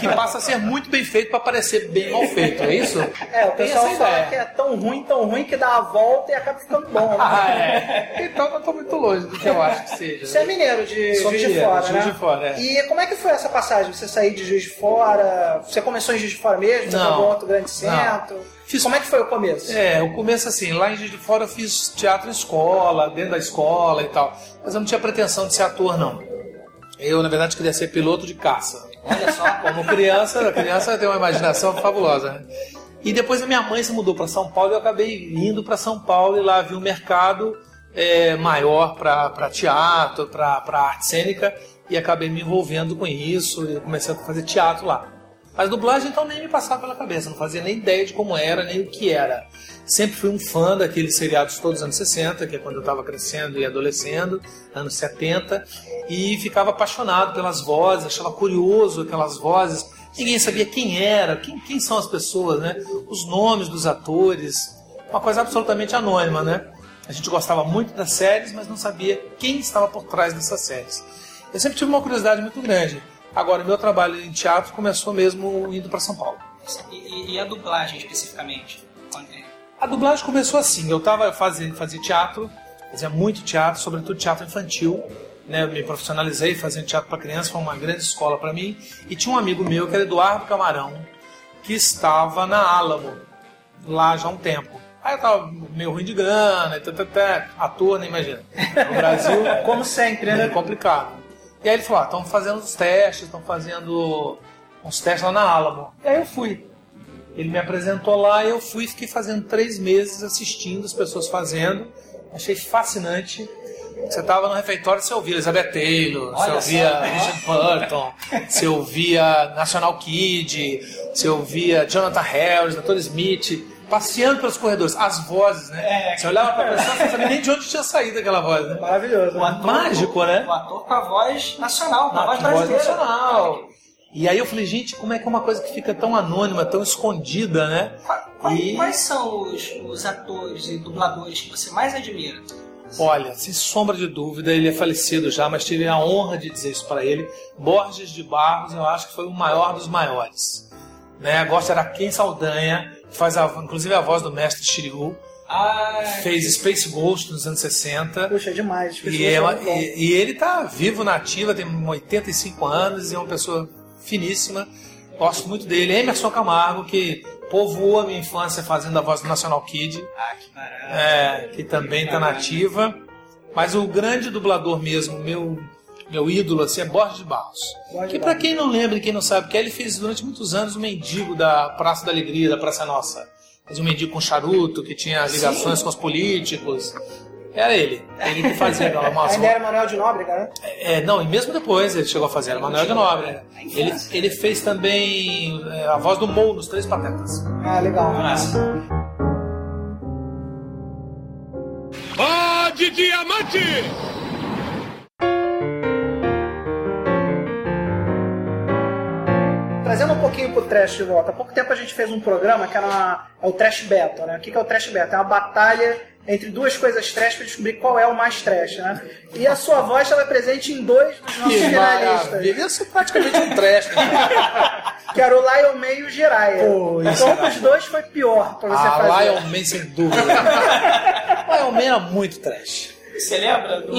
[SPEAKER 7] que passa a ser muito bem feito para parecer bem mal feito, é isso?
[SPEAKER 4] É, o pessoal fala
[SPEAKER 7] ideia.
[SPEAKER 4] que é tão ruim, tão ruim que dá a volta e acaba ficando bom, né?
[SPEAKER 7] Ah, é. Então não tô muito longe do que eu acho que seja.
[SPEAKER 4] Você é mineiro de
[SPEAKER 7] Sou
[SPEAKER 4] Juiz de Fora,
[SPEAKER 7] Juiz
[SPEAKER 4] né?
[SPEAKER 7] de Fora, é.
[SPEAKER 4] E como é que foi essa passagem? Você sair de Juiz de Fora? Você começou em Juiz de Fora mesmo? Você
[SPEAKER 7] Não.
[SPEAKER 4] um outro grande centro?
[SPEAKER 7] Fiz-
[SPEAKER 4] Como é que foi o começo?
[SPEAKER 7] É, o começo assim, lá em Juiz de Fora eu fiz teatro em escola, dentro da escola e tal. Mas eu não tinha pretensão de ser ator, não. Eu, na verdade, queria ser piloto de caça.
[SPEAKER 3] Olha só.
[SPEAKER 7] Como criança, a criança tem uma imaginação fabulosa, né? E depois a minha mãe se mudou para São Paulo e eu acabei indo para São Paulo e lá vi um mercado é, maior para teatro, para arte cênica e acabei me envolvendo com isso e comecei a fazer teatro lá. Mas dublagem então nem me passava pela cabeça, não fazia nem ideia de como era, nem o que era. Sempre fui um fã daqueles seriados todos os anos 60, que é quando eu estava crescendo e adolescendo, anos 70, e ficava apaixonado pelas vozes, achava curioso aquelas vozes. Ninguém sabia quem era, quem, quem são as pessoas, né? Os nomes dos atores, uma coisa absolutamente anônima, né? A gente gostava muito das séries, mas não sabia quem estava por trás dessas séries. Eu sempre tive uma curiosidade muito grande. Agora, o meu trabalho em teatro começou mesmo indo para São Paulo.
[SPEAKER 3] E, e- a dublagem especificamente? Quando é?
[SPEAKER 7] A dublagem começou assim. Eu tava fazendo fazia teatro, fazia muito teatro, sobretudo teatro infantil. Né, eu me profissionalizei fazendo teatro para criança, foi uma grande escola para mim. E tinha um amigo meu que era Eduardo Camarão, que estava na Álamo, lá já há um tempo. Aí eu tava meio ruim de grana, tá, ator, nem imagina. No Brasil,
[SPEAKER 4] Como sempre,
[SPEAKER 7] é
[SPEAKER 4] né?
[SPEAKER 7] complicado. E aí ele falou: estão fazendo os testes, estão fazendo uns testes lá na Álamo. E aí eu fui. Ele me apresentou lá e eu fui fiquei fazendo três meses assistindo as pessoas fazendo. Achei fascinante. Você estava no refeitório, você ouvia Elizabeth Taylor, você
[SPEAKER 3] Olha
[SPEAKER 7] ouvia
[SPEAKER 3] só.
[SPEAKER 7] Richard Burton, você ouvia National Kid, você ouvia Jonathan Harris, Dr. Smith, passeando pelos corredores. As vozes, né?
[SPEAKER 3] É,
[SPEAKER 7] você olhava para a pessoa, você não sabia nem de onde tinha saído aquela voz, né?
[SPEAKER 4] Maravilhoso.
[SPEAKER 3] O ator-
[SPEAKER 7] Mágico, né?
[SPEAKER 3] O ator com a voz nacional, com a voz
[SPEAKER 7] voz
[SPEAKER 3] brasileira.
[SPEAKER 7] nacional. E aí eu falei, gente, como é que é uma coisa que fica tão anônima, tão escondida, né?
[SPEAKER 3] Qua- qua-
[SPEAKER 7] E-
[SPEAKER 3] Quais são os, os atores e dubladores que você mais admira?
[SPEAKER 7] Olha, sem sombra de dúvida, ele é falecido já, mas tive a honra de dizer isso para ele. Borges de Barros, eu acho que foi o maior dos maiores. Né? Gosto era Ken Saldanha, faz a, inclusive a voz do mestre Shiryu.
[SPEAKER 3] Ah,
[SPEAKER 7] Fez Space Ghost nos anos 60.
[SPEAKER 4] Puxa, demais. As
[SPEAKER 7] E, é
[SPEAKER 4] falam bom.
[SPEAKER 7] e- e ele tá vivo na ativa, tem 85 anos e é uma pessoa finíssima. Gosto muito dele. Emerson Camargo, que povoou a minha infância fazendo a voz do National Kid,
[SPEAKER 3] ah, que barato.
[SPEAKER 7] é, que também está nativa. Mas o grande dublador mesmo, meu, meu ídolo, assim, é Borges de Barros.
[SPEAKER 4] Borges
[SPEAKER 7] que para quem não lembra e quem não sabe que é, ele fez durante muitos anos o mendigo da Praça da Alegria, da Praça Nossa. fazia um mendigo com charuto, que tinha ligações com os políticos. Era ele. Ele que fazia aquela umas
[SPEAKER 10] Ainda era Manuel de Nóbrega, né?
[SPEAKER 7] é, não, e mesmo depois ele chegou a fazer, era Manuel de Nobre. Ele, ele fez também é, a voz do Mou nos Três Patetas.
[SPEAKER 10] Ah, legal.
[SPEAKER 11] Ó de diamante!
[SPEAKER 10] Trazendo um pouquinho pro trash de volta. Há pouco tempo a gente fez um programa que era uma- é o Trash Battle, né? O que é o Trash Battle? É uma batalha entre duas coisas trash pra descobrir qual é o mais trash, né? E a sua voz estava presente em dois dos nossos
[SPEAKER 7] Que
[SPEAKER 10] finalistas.
[SPEAKER 7] maravilha! Isso é praticamente um trash. né?
[SPEAKER 10] Que era o Lion May e o Jiraiya.
[SPEAKER 7] Pô,
[SPEAKER 10] Então
[SPEAKER 7] era-
[SPEAKER 10] os dois foi pior pra você
[SPEAKER 7] Ah,
[SPEAKER 10] fazer.
[SPEAKER 7] Lion Man, sem dúvida. Lion Man era muito trash.
[SPEAKER 3] Você lembra do?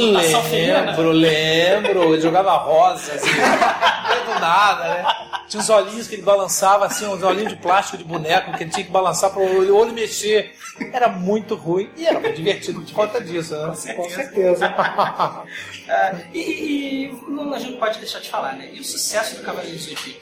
[SPEAKER 7] Lembro, lembro. Ele jogava rosa, assim, do nada, né? Tinha uns olhinhos que ele balançava, assim, uns olhinhos de plástico de boneco que ele tinha que balançar para o olho, mexer. Era muito ruim e era muito divertido por conta disso, né?
[SPEAKER 10] Com certeza.
[SPEAKER 3] Ah, e, e- e não, a gente não pode deixar de falar, né? E o sucesso do Cavaleiro do Zodíaco?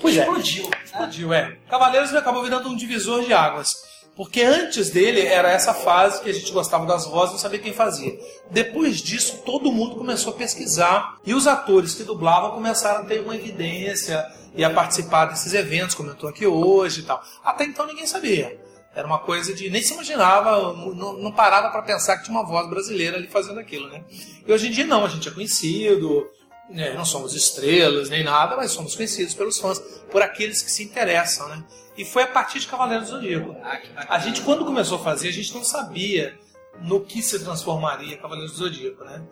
[SPEAKER 7] Pois é.
[SPEAKER 3] Explodiu. Né?
[SPEAKER 7] Explodiu, é. Cavaleiros acabou virando um divisor de águas. Porque antes dele era essa fase que a gente gostava das vozes e não sabia quem fazia. Depois disso, todo mundo começou a pesquisar e os atores que dublavam começaram a ter uma evidência e a participar desses eventos, como eu estou aqui hoje e tal. Até então ninguém sabia. Era uma coisa de. nem se imaginava, não, não parava para pensar que tinha uma voz brasileira ali fazendo aquilo, né? E hoje em dia não, a gente é conhecido, né, não somos estrelas nem nada, mas somos conhecidos pelos fãs, por aqueles que se interessam, né? E foi a partir de Cavaleiros do Zodíaco.
[SPEAKER 3] Ah.
[SPEAKER 7] A gente, quando começou a fazer, a gente não sabia no que se transformaria Cavaleiros do Zodíaco, né?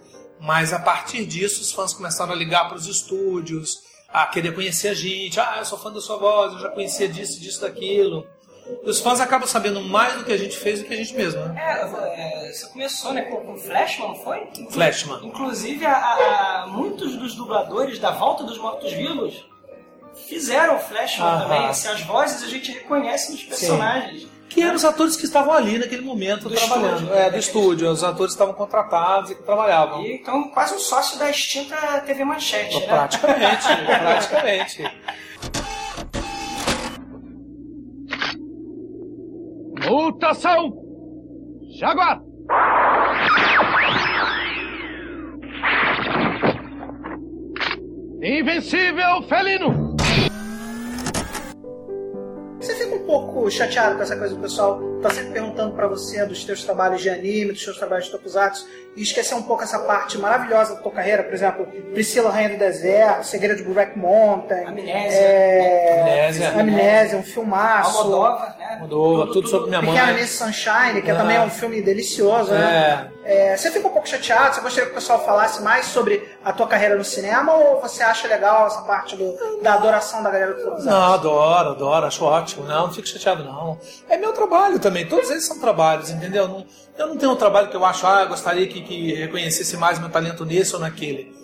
[SPEAKER 7] Mas a partir disso, os fãs começaram a ligar para os estúdios, a querer conhecer a gente. Ah, eu sou fã da sua voz, eu já conhecia disso, disso, daquilo. Os fãs acabam sabendo mais do que a gente fez do que a gente mesmo, né?
[SPEAKER 3] É, é, você começou né, com, com Flashman, não foi?
[SPEAKER 7] Flashman.
[SPEAKER 3] Inclusive, a- a- muitos dos dubladores da Volta dos Mortos-Vivos fizeram o Flashman também. Assim, as vozes a gente reconhece nos personagens.
[SPEAKER 7] Que eram os atores que estavam ali naquele momento
[SPEAKER 3] Do
[SPEAKER 7] trabalhando.
[SPEAKER 3] estúdio.
[SPEAKER 7] É, do estúdio. Os atores estavam contratados e que trabalhavam.
[SPEAKER 3] E, então, quase um sócio da extinta TV Manchete, né?
[SPEAKER 7] Praticamente, praticamente.
[SPEAKER 11] Mutação! Jaguar! Invencível felino!
[SPEAKER 10] Você fica um pouco chateado com essa coisa do pessoal tá sempre perguntando pra você dos teus trabalhos de anime, dos teus trabalhos de tokusatsu e esquecer um pouco essa parte maravilhosa da tua carreira, por exemplo, Priscila Rainha do Deserto, Segredo de Black Mountain,
[SPEAKER 3] Amnésia.
[SPEAKER 10] é...
[SPEAKER 7] Amnésia.
[SPEAKER 10] Amnésia, um filmaço.
[SPEAKER 3] Almodóvar, né?
[SPEAKER 7] Mudou tudo, sobre minha
[SPEAKER 10] Pequena
[SPEAKER 7] mãe.
[SPEAKER 10] Miss Sunshine, que
[SPEAKER 7] Ah.
[SPEAKER 10] também é um filme delicioso, né?
[SPEAKER 7] É.
[SPEAKER 10] É, você fica um pouco chateado? Você gostaria que o pessoal falasse mais sobre a tua carreira no cinema ou você acha legal essa parte do- da adoração da galera do?
[SPEAKER 7] Não, adoro, adoro, acho ótimo. Não, não fico chateado, não. É meu trabalho também, todos eles são trabalhos, entendeu? Não- eu não tenho um trabalho que eu acho, ah, eu gostaria que, que reconhecesse mais meu talento nesse ou naquele.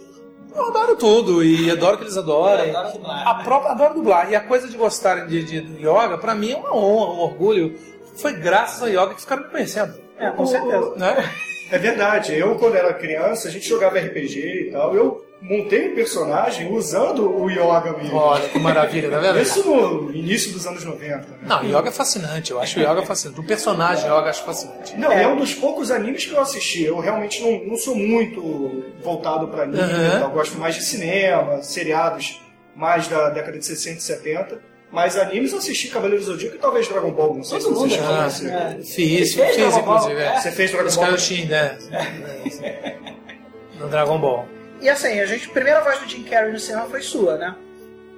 [SPEAKER 7] Eu adoro tudo e adoro que eles adorem.
[SPEAKER 3] Eu adoro dublar,
[SPEAKER 7] A
[SPEAKER 3] né?
[SPEAKER 7] própria, adoro dublar. E a coisa de gostarem de, de, yoga, pra mim é uma honra, um orgulho. Foi graças ao yoga que ficaram me conhecendo.
[SPEAKER 10] É, com certeza.
[SPEAKER 7] Né?
[SPEAKER 2] É verdade. Eu, quando era criança, a gente jogava RPG e tal. Eu montei um personagem usando o yoga mesmo.
[SPEAKER 7] Olha que maravilha, tá vendo?
[SPEAKER 2] Isso no início dos anos 90. Né?
[SPEAKER 7] Não, yoga é fascinante. Eu acho o yoga fascinante. O personagem yoga acho fascinante.
[SPEAKER 2] Não, é. um dos poucos animes que eu assisti. Eu realmente não, não sou muito voltado pra anime.
[SPEAKER 7] Uhum.
[SPEAKER 2] Eu gosto mais de cinema, seriados mais da década de 60 e 70. Mas animes eu assisti Cavaleiros do Zodíaco e talvez Dragon Ball. Não sei se você já
[SPEAKER 7] Ah. Fiz,
[SPEAKER 3] Fez
[SPEAKER 7] fiz
[SPEAKER 3] Dragon Ball?
[SPEAKER 7] inclusive. É.
[SPEAKER 2] Você fez Dragon
[SPEAKER 7] Os
[SPEAKER 2] Ball?
[SPEAKER 7] Kaioshin, né? No Dragon Ball.
[SPEAKER 10] E assim, a gente, a primeira voz do Jim Carrey no cinema foi sua, né?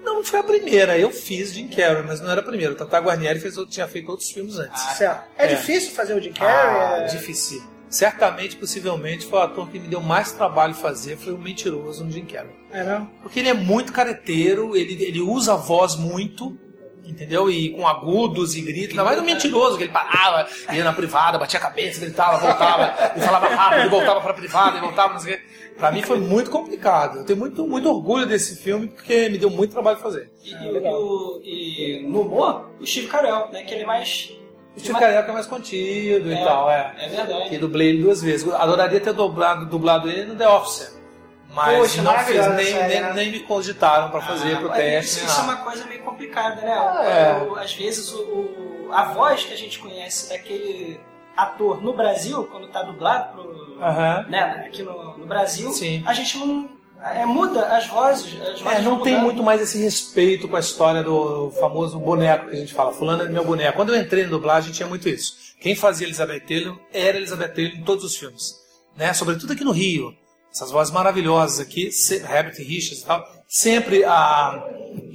[SPEAKER 7] Não foi a primeira, eu fiz Jim Carrey, mas não era a primeira. O Tata Guarnieri fez, tinha feito outros filmes antes.
[SPEAKER 10] certo. É,
[SPEAKER 7] é.
[SPEAKER 10] difícil fazer o Jim Carrey?
[SPEAKER 7] Ah,
[SPEAKER 10] é...
[SPEAKER 7] difícil. Certamente, possivelmente, foi o ator que me deu mais trabalho fazer, foi o mentiroso no Jim Carrey.
[SPEAKER 10] É mesmo?
[SPEAKER 7] Porque ele é muito careteiro, ele, ele usa a voz muito, entendeu? E com agudos e gritos. Mais o mentiroso, que ele parava, ia na privada, batia a cabeça, gritava, voltava, e falava rápido, e voltava pra privada, e voltava, não sei o quê. Pra mim foi muito complicado. Eu tenho muito, muito orgulho desse filme, porque me deu muito trabalho fazer.
[SPEAKER 3] E, e, o- e no humor, o Steve Carell, né? Que ele é mais.
[SPEAKER 7] O Steve Carell é mais contido e
[SPEAKER 3] É,
[SPEAKER 7] tal, é.
[SPEAKER 3] É verdade.
[SPEAKER 7] E dublei ele duas vezes. Adoraria ter dublado, dublado ele no The Office. Mas
[SPEAKER 10] Poxa,
[SPEAKER 7] não fiz, nem, nem,
[SPEAKER 10] né?
[SPEAKER 7] nem me cogitaram pra fazer
[SPEAKER 3] Ah,
[SPEAKER 7] pro teste.
[SPEAKER 3] Isso, é uma coisa meio complicada, né?
[SPEAKER 7] É.
[SPEAKER 3] O- Às vezes o- o- a voz que a gente conhece daquele ator no Brasil, quando tá dublado pro, Né, aqui no, no Brasil,
[SPEAKER 7] Sim.
[SPEAKER 3] a gente não é, muda as vozes. As vozes
[SPEAKER 7] É, não tem muito mais esse respeito com a história do famoso boneco que a gente fala, fulano é meu boneco. Quando eu entrei na dublagem tinha muito isso. Quem fazia Elizabeth Taylor era Elizabeth Taylor em todos os filmes. Né? Sobretudo aqui no Rio. Essas vozes maravilhosas aqui, Herbert Richards e tal. Sempre a,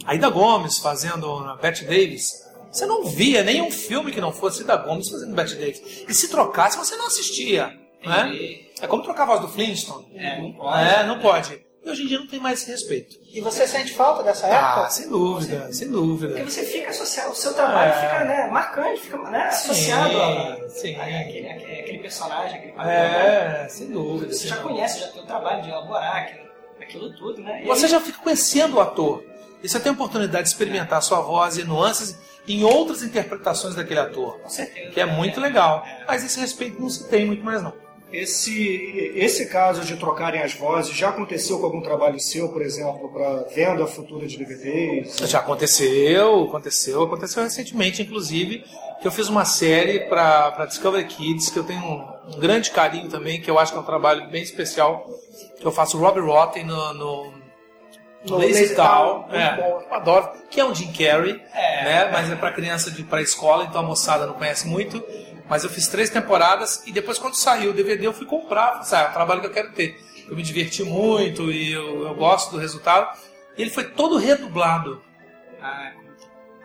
[SPEAKER 7] a Ida Gomes fazendo a Bette Davis. Você não via nenhum filme que não fosse Ida Gomes fazendo Bette Davis. E se trocasse, você não assistia. Né? É como trocar a voz do Flintstone.
[SPEAKER 3] É, não pode.
[SPEAKER 7] É, não pode. E hoje em dia não tem mais esse respeito.
[SPEAKER 10] E você sente falta dessa época?
[SPEAKER 7] Ah, sem dúvida, sem dúvida.
[SPEAKER 3] Porque você fica associado, o seu trabalho
[SPEAKER 7] É.
[SPEAKER 3] fica né, marcante, fica né,
[SPEAKER 7] Sim,
[SPEAKER 3] associado a,
[SPEAKER 7] sim.
[SPEAKER 3] a- aquele, aquele, personagem, aquele papel.
[SPEAKER 7] É, sem dúvida.
[SPEAKER 3] Você já conhece, já tem o trabalho de elaborar aquilo, aquilo tudo, né? E
[SPEAKER 7] Você
[SPEAKER 3] aí-
[SPEAKER 7] já fica conhecendo o ator. E você tem a oportunidade de experimentar a sua voz e nuances em outras interpretações daquele ator.
[SPEAKER 3] Com certeza.
[SPEAKER 7] Que é muito legal. Mas esse respeito não se tem muito mais não.
[SPEAKER 2] Esse, esse caso de trocarem as vozes já aconteceu com algum trabalho seu, por exemplo, para venda futura de DVDs?
[SPEAKER 7] Já aconteceu, aconteceu, aconteceu recentemente, inclusive, que eu fiz uma série para Discovery Kids, que eu tenho um, um grande carinho também, que eu acho que é um trabalho bem especial, que eu faço Robbie Rotten no, no, no Lazy Town, é, eu adoro, que é um Jim Carrey,
[SPEAKER 3] É.
[SPEAKER 7] né, mas é para criança de pré-escola, então a moçada não conhece muito, mas eu fiz três temporadas e depois quando saiu o DVD eu fui comprar, sabe, é um trabalho que eu quero ter. Eu me diverti muito e eu, eu gosto do resultado. E ele foi todo redublado.
[SPEAKER 3] Ah,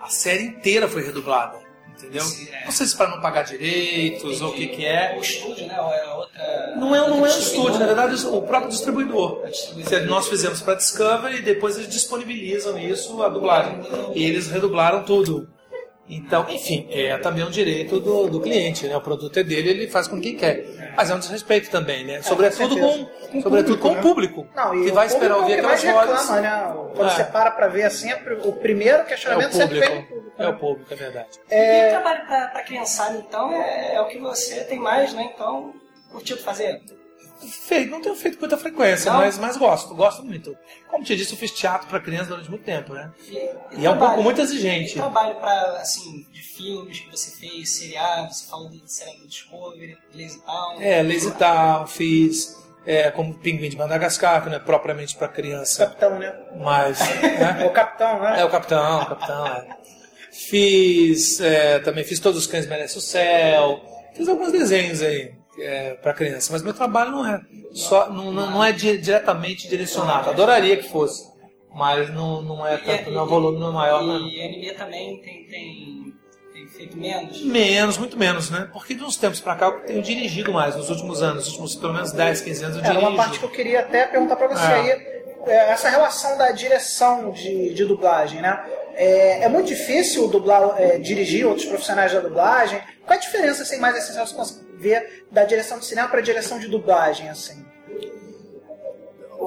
[SPEAKER 7] A série inteira foi redublada, entendeu?
[SPEAKER 3] Sim, é.
[SPEAKER 7] Não sei se para não pagar direitos ou o que que é.
[SPEAKER 3] O estúdio, né? Ou é outra.
[SPEAKER 7] Não é, não é um
[SPEAKER 3] outra
[SPEAKER 7] estúdio, na verdade o próprio distribuidor.
[SPEAKER 3] A distribuidora.
[SPEAKER 7] Nós fizemos para Discovery e depois eles disponibilizam isso, a dublagem. E eles redublaram tudo. Então, enfim, é também um direito do, do cliente, né? O produto é dele, ele faz com quem quer. Mas é um desrespeito também, né? sobretudo com,
[SPEAKER 10] Com
[SPEAKER 7] sobretudo com o público.
[SPEAKER 10] Não, e
[SPEAKER 7] que
[SPEAKER 10] o
[SPEAKER 7] vai esperar
[SPEAKER 10] público
[SPEAKER 7] ouvir
[SPEAKER 10] é
[SPEAKER 7] aquelas
[SPEAKER 10] mais
[SPEAKER 7] vozes.
[SPEAKER 10] né? Quando
[SPEAKER 7] É.
[SPEAKER 10] você para pra ver assim, é o primeiro
[SPEAKER 7] É o
[SPEAKER 10] questionamento sempre
[SPEAKER 7] público.
[SPEAKER 10] público.
[SPEAKER 7] É o público, é verdade.
[SPEAKER 3] E trabalho pra criançada, então, é, é o que você tem mais, né? Então, curtido fazer.
[SPEAKER 7] Feito, não tenho feito com muita frequência,
[SPEAKER 3] Não?
[SPEAKER 7] mas, mas gosto, gosto muito. Como te disse, eu fiz teatro para criança durante muito tempo, né?
[SPEAKER 3] E,
[SPEAKER 7] E é um
[SPEAKER 3] trabalho-
[SPEAKER 7] pouco muito
[SPEAKER 3] E
[SPEAKER 7] exigente.
[SPEAKER 3] trabalho pra, assim, de filmes que você fez, seriados, você falou de série do Discovery, Lazy Town.
[SPEAKER 7] É, Lazy Town, fiz é, como Pinguim de Madagascar, que não é propriamente para criança,
[SPEAKER 10] Capitão, né?
[SPEAKER 7] mas.
[SPEAKER 10] É
[SPEAKER 7] né?
[SPEAKER 10] o capitão, né?
[SPEAKER 7] É o capitão, o capitão, é. Fiz. é, também fiz Todos os Cães Merecem o Céu. Fiz alguns desenhos aí é, para criança, mas meu trabalho não é só não, não é di- diretamente direcionado. Adoraria que fosse, mas não, não é tanto, não é um volume não é maior.
[SPEAKER 3] E anime também tem, tem, tem feito menos.
[SPEAKER 7] Menos, muito menos, né? Porque de uns tempos pra cá eu tenho dirigido mais, nos últimos anos, nos últimos pelo menos 10, 15 anos eu
[SPEAKER 10] Era
[SPEAKER 7] dirijo.
[SPEAKER 10] uma parte que eu queria até perguntar pra você
[SPEAKER 7] É.
[SPEAKER 10] aí. é, Essa relação da direção de, de dublagem, né? É, é muito difícil dublar, é, dirigir outros profissionais da dublagem. Qual é a diferença assim, mais essencial você ver da direção de cinema para direção de dublagem, assim?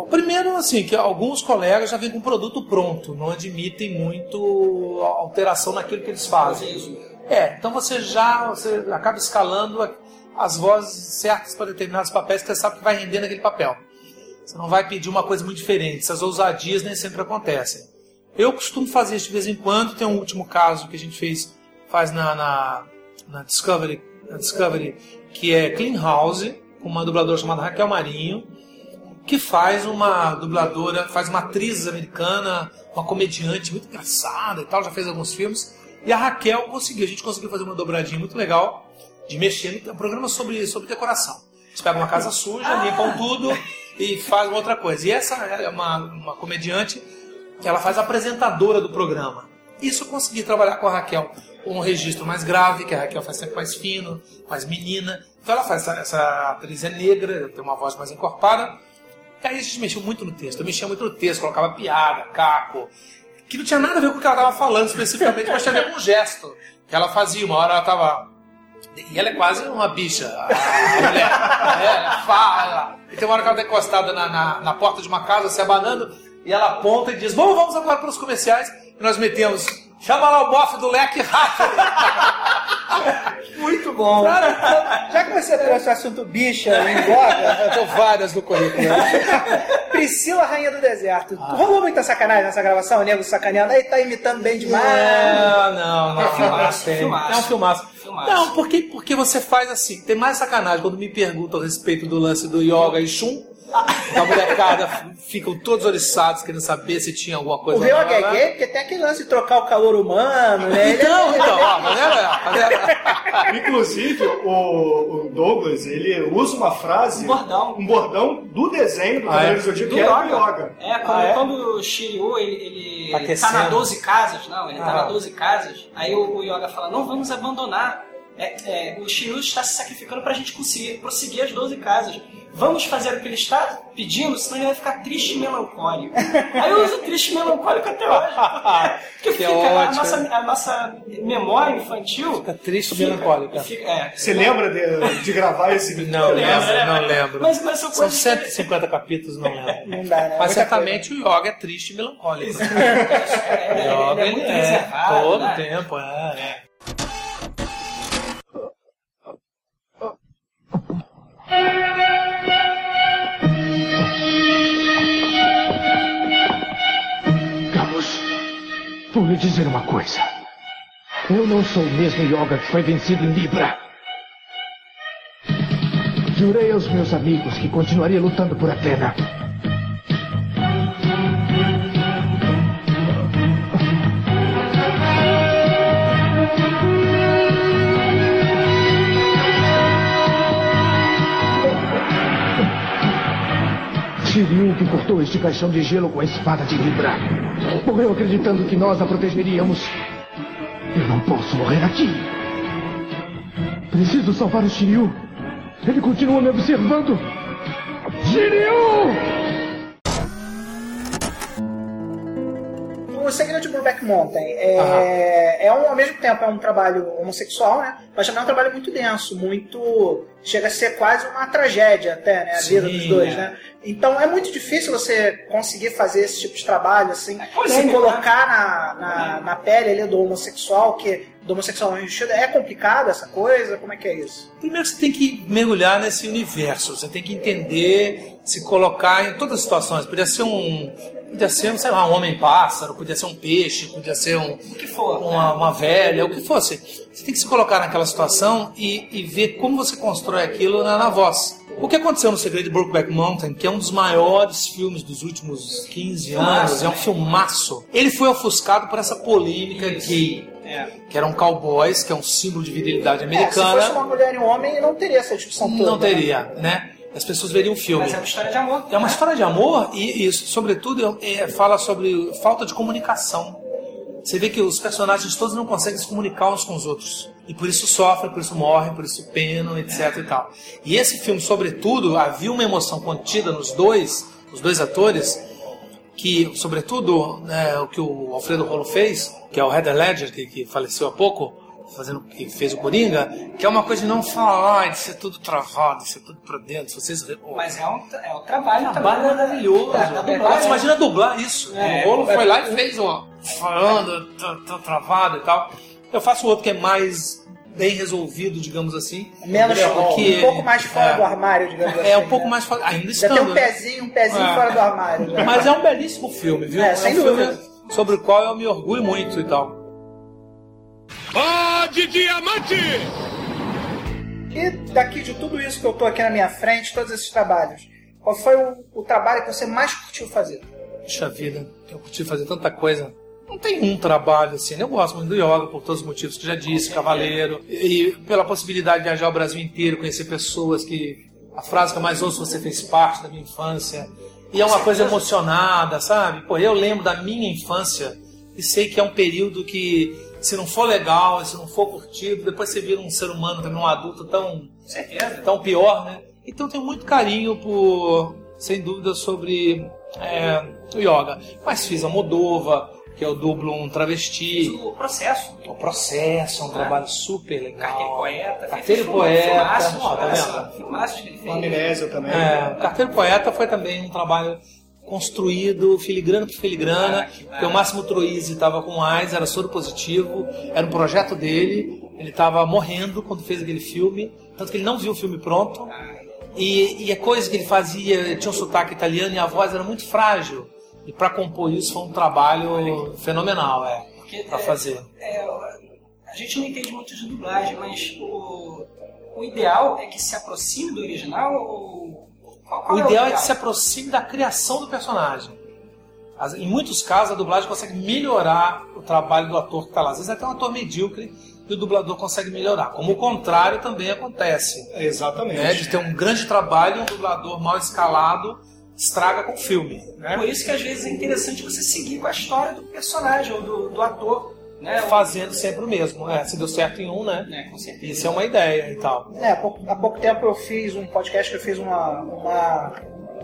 [SPEAKER 7] Primeiro, assim, que alguns colegas já vêm com produto pronto, não admitem muito alteração naquilo que eles fazem. É, então você já você acaba escalando a- as vozes certas para determinados papéis que você sabe que vai render naquele papel. Você não vai pedir uma coisa muito diferente, essas ousadias nem sempre acontecem. Eu costumo fazer isso de vez em quando, tem um último caso que a gente fez, faz na, na, na Discovery, na Discovery, que é Clean House, com uma dubladora chamada Raquel Marinho, que faz uma dubladora, faz uma atriz americana, uma comediante muito engraçada e tal, já fez alguns filmes. E a Raquel conseguiu, a gente conseguiu fazer uma dobradinha muito legal de mexer no um programa sobre, sobre decoração. Eles pegam uma casa suja, limpam tudo e faz uma outra coisa. E essa é uma, uma comediante que ela faz apresentadora do programa. Isso eu consegui trabalhar com a Raquel um registro mais grave, que a Raquel faz sempre mais fino, mais menina. Então ela faz essa, essa atriz é negra, tem uma voz mais encorpada. E aí a gente mexeu muito no texto. Eu mexia muito no texto, colocava piada, caco, que não tinha nada a ver com o que ela estava falando especificamente, mas tinha a ver com gesto que ela fazia. Uma hora ela estava. E ela é quase uma bicha, a mulher. É, ela fala. E tem uma hora que ela está encostada na, na, na porta de uma casa, se abanando, e ela aponta e diz: Bom, vamos agora para os comerciais. E nós metemos Chama lá o bofe do leque rápido.
[SPEAKER 10] Muito bom. Já que você trouxe o assunto bicha em voga,
[SPEAKER 7] Eu tô várias no currículo.
[SPEAKER 10] Priscila, Rainha do Deserto. Rolou muita sacanagem nessa gravação? O nego sacaneando. Aí tá imitando bem demais.
[SPEAKER 7] Não, não, não.
[SPEAKER 3] É filmaço, filmaço.
[SPEAKER 7] É um filmaço.
[SPEAKER 3] Filmaço.
[SPEAKER 7] Não, porque, porque você faz assim. Tem mais sacanagem quando me perguntam a respeito do lance do yoga e chum. A molecada ficam todos oriçados querendo saber se tinha alguma coisa
[SPEAKER 10] O Rio
[SPEAKER 7] lá,
[SPEAKER 10] é gay, porque tem aquele lance de trocar o calor humano, né?
[SPEAKER 7] Então, então, ó, mas é,
[SPEAKER 2] Inclusive, o, o Douglas, ele usa uma frase,
[SPEAKER 3] Um bordão.
[SPEAKER 2] um bordão do desenho do
[SPEAKER 7] Ah, é?
[SPEAKER 2] do Zodíaco,
[SPEAKER 3] Do
[SPEAKER 2] que é do
[SPEAKER 3] yoga.
[SPEAKER 2] yoga.
[SPEAKER 3] É, quando,
[SPEAKER 2] Ah, é?
[SPEAKER 3] quando o Shiryu, ele, ele
[SPEAKER 7] Tá
[SPEAKER 3] tá na 12 casas, não, ele tá
[SPEAKER 7] Ah.
[SPEAKER 3] na 12 casas, aí o, o Yoga fala, não vamos abandonar. É, é, o Shiryu está se sacrificando pra gente conseguir prosseguir as 12 casas. Vamos fazer o que ele está pedindo, senão ele vai ficar triste e melancólico. Aí eu uso triste e melancólico até hoje. Porque, porque
[SPEAKER 7] Que
[SPEAKER 3] fica a, nossa, a nossa memória infantil.
[SPEAKER 7] Fica triste e melancólica.
[SPEAKER 3] fica- é,
[SPEAKER 2] Você lembra de, de gravar esse
[SPEAKER 7] Não lembro,
[SPEAKER 3] né?
[SPEAKER 7] não lembro.
[SPEAKER 3] Mas, mas são coisas.
[SPEAKER 7] 150 capítulos, não lembro.
[SPEAKER 10] Não dá, né?
[SPEAKER 7] Mas certamente o yoga é triste e melancólico.
[SPEAKER 3] É, ele,
[SPEAKER 7] O yoga
[SPEAKER 3] ele é muito reservado.
[SPEAKER 7] todo
[SPEAKER 3] né?
[SPEAKER 7] tempo, é,
[SPEAKER 8] Carlos, vou lhe dizer uma coisa. Eu não sou o mesmo Yoga que foi vencido em Libra. Jurei aos meus amigos que continuaria lutando por Atena. Que cortou este caixão de gelo com a espada de Libra. Morreu acreditando que nós a protegeríamos. Eu não posso morrer aqui. Preciso salvar o Shiryu. Ele continua me observando. Shiryu!
[SPEAKER 10] O Segredo de Brokeback Mountain é, é um, ao mesmo tempo é um trabalho homossexual, né? Mas também é um trabalho muito denso, muito. chega a ser quase uma tragédia até, né? A
[SPEAKER 7] Sim,
[SPEAKER 10] vida dos dois,
[SPEAKER 7] é.
[SPEAKER 10] né? Então é muito difícil você conseguir fazer esse tipo de trabalho, assim, se
[SPEAKER 3] polêmico,
[SPEAKER 10] colocar na, na, na pele ali do homossexual, que do homossexual. É complicado essa coisa? Como é que é isso?
[SPEAKER 7] Primeiro você tem que mergulhar nesse universo, você tem que entender, se colocar em todas as situações. Podia ser um. Podia ser, sei lá, um homem-pássaro, podia ser um peixe, podia ser um,
[SPEAKER 3] for.
[SPEAKER 7] uma, uma velha, o que fosse. Você tem que se colocar naquela situação e, e ver como você constrói aquilo na, na voz. O que aconteceu no Segredo de Brokeback Mountain, que é um dos maiores filmes dos últimos 15 anos, é um filmaço. Ele foi ofuscado por essa polêmica gay,
[SPEAKER 3] É.
[SPEAKER 7] que eram cowboys, que é um símbolo de virilidade
[SPEAKER 10] É, se
[SPEAKER 7] americana.
[SPEAKER 10] fosse uma mulher e um homem, não teria essa discussão toda.
[SPEAKER 7] Não
[SPEAKER 10] né?
[SPEAKER 7] teria, né? As pessoas veriam o filme.
[SPEAKER 3] Mas é uma história de amor.
[SPEAKER 7] É uma história de amor e, e, sobretudo, é, fala sobre falta de comunicação. Você vê que os personagens todos não conseguem se comunicar uns com os outros. E por isso sofrem, por isso morrem, por isso penam, etc e tal. E esse filme, sobretudo, havia uma emoção contida nos dois, os dois atores, que, sobretudo, né, o que o Alfredo Rolo fez, que é o Heather Ledger, que, que faleceu há pouco, fazendo que fez o Coringa, que é uma coisa de não falar, de ser tudo travado, de ser tudo pra dentro. Se vocês
[SPEAKER 3] Mas é um, é um trabalho,
[SPEAKER 7] um trabalho maravilhoso.
[SPEAKER 3] Da- da
[SPEAKER 7] Nossa,
[SPEAKER 3] dublagem.
[SPEAKER 7] imagina dublar isso.
[SPEAKER 3] É,
[SPEAKER 7] o Rolo
[SPEAKER 3] é,
[SPEAKER 7] foi lá e fez, ó, falando, tá, tá travado e tal. Eu faço outro que é mais bem resolvido, digamos assim.
[SPEAKER 10] Menos,
[SPEAKER 7] do que
[SPEAKER 10] um pouco mais fora
[SPEAKER 7] É.
[SPEAKER 10] do armário, digamos assim.
[SPEAKER 7] É, um pouco
[SPEAKER 10] né?
[SPEAKER 7] mais fora. Ainda
[SPEAKER 10] Já
[SPEAKER 7] estando.
[SPEAKER 10] tem um
[SPEAKER 7] né?
[SPEAKER 10] pezinho, um pezinho
[SPEAKER 7] É.
[SPEAKER 10] fora do armário. já.
[SPEAKER 7] Mas é um belíssimo filme, viu?
[SPEAKER 10] É, sem
[SPEAKER 7] um filme
[SPEAKER 10] dúvida.
[SPEAKER 7] sobre o qual eu me orgulho muito e tal.
[SPEAKER 10] E daqui de tudo isso que eu tô aqui na minha frente, todos esses trabalhos, qual foi o, o trabalho que você mais curtiu fazer?
[SPEAKER 7] Puxa vida, eu curti fazer tanta coisa. Não tem um trabalho assim. né? Eu gosto muito do yoga por todos os motivos que já disse, cavaleiro. E pela possibilidade de viajar o Brasil inteiro, conhecer pessoas que. A frase que eu mais ouço, você fez parte da minha infância. E é uma coisa emocionada, sabe? Pô, eu lembro da minha infância e sei que é um período que, se não for legal, se não for curtido, depois você vira um ser humano também, um adulto tão, tão pior, né? Então eu tenho muito carinho por, sem dúvida, sobre é, o yoga. Mas fiz a Moldova, que eu dublo um travesti.
[SPEAKER 3] O processo.
[SPEAKER 7] O processo é um trabalho super legal.
[SPEAKER 3] Carteiro Poeta.
[SPEAKER 7] Carteiro Poeta.
[SPEAKER 3] Filmaço,
[SPEAKER 7] ó, tá vendo?
[SPEAKER 3] filmaço.
[SPEAKER 2] Amnésia também.
[SPEAKER 7] É, o Carteiro Poeta foi também um trabalho construído filigrana por filigrana, porque o Máximo Troisi estava com AIDS, era soro positivo, era um projeto dele, ele estava morrendo quando fez aquele filme, tanto que ele não viu o filme pronto. E, e a coisa que ele fazia, tinha um sotaque italiano e a voz era muito frágil. E para compor isso foi um trabalho fenomenal, é, para fazer.
[SPEAKER 3] É, a gente não entende muito de dublagem, mas o, o ideal é que se aproxime do original ou... Qual
[SPEAKER 7] O
[SPEAKER 3] é
[SPEAKER 7] ideal é que se aproxime da criação do personagem. Em muitos casos, a dublagem consegue melhorar o trabalho do ator que está lá. Às vezes até um ator medíocre e o dublador consegue melhorar. Como o contrário também acontece.
[SPEAKER 2] Exatamente.
[SPEAKER 7] Né? De ter um grande trabalho e um dublador mal escalado estraga com o filme. Né?
[SPEAKER 3] Por isso que às vezes é interessante você seguir com a história do personagem ou do, do ator. Né?
[SPEAKER 7] Fazendo sempre o mesmo. É, se deu certo em um, né?
[SPEAKER 3] É, com certeza.
[SPEAKER 7] Isso é uma ideia e tal.
[SPEAKER 10] É, há pouco, há pouco tempo eu fiz um podcast que eu fiz uma, uma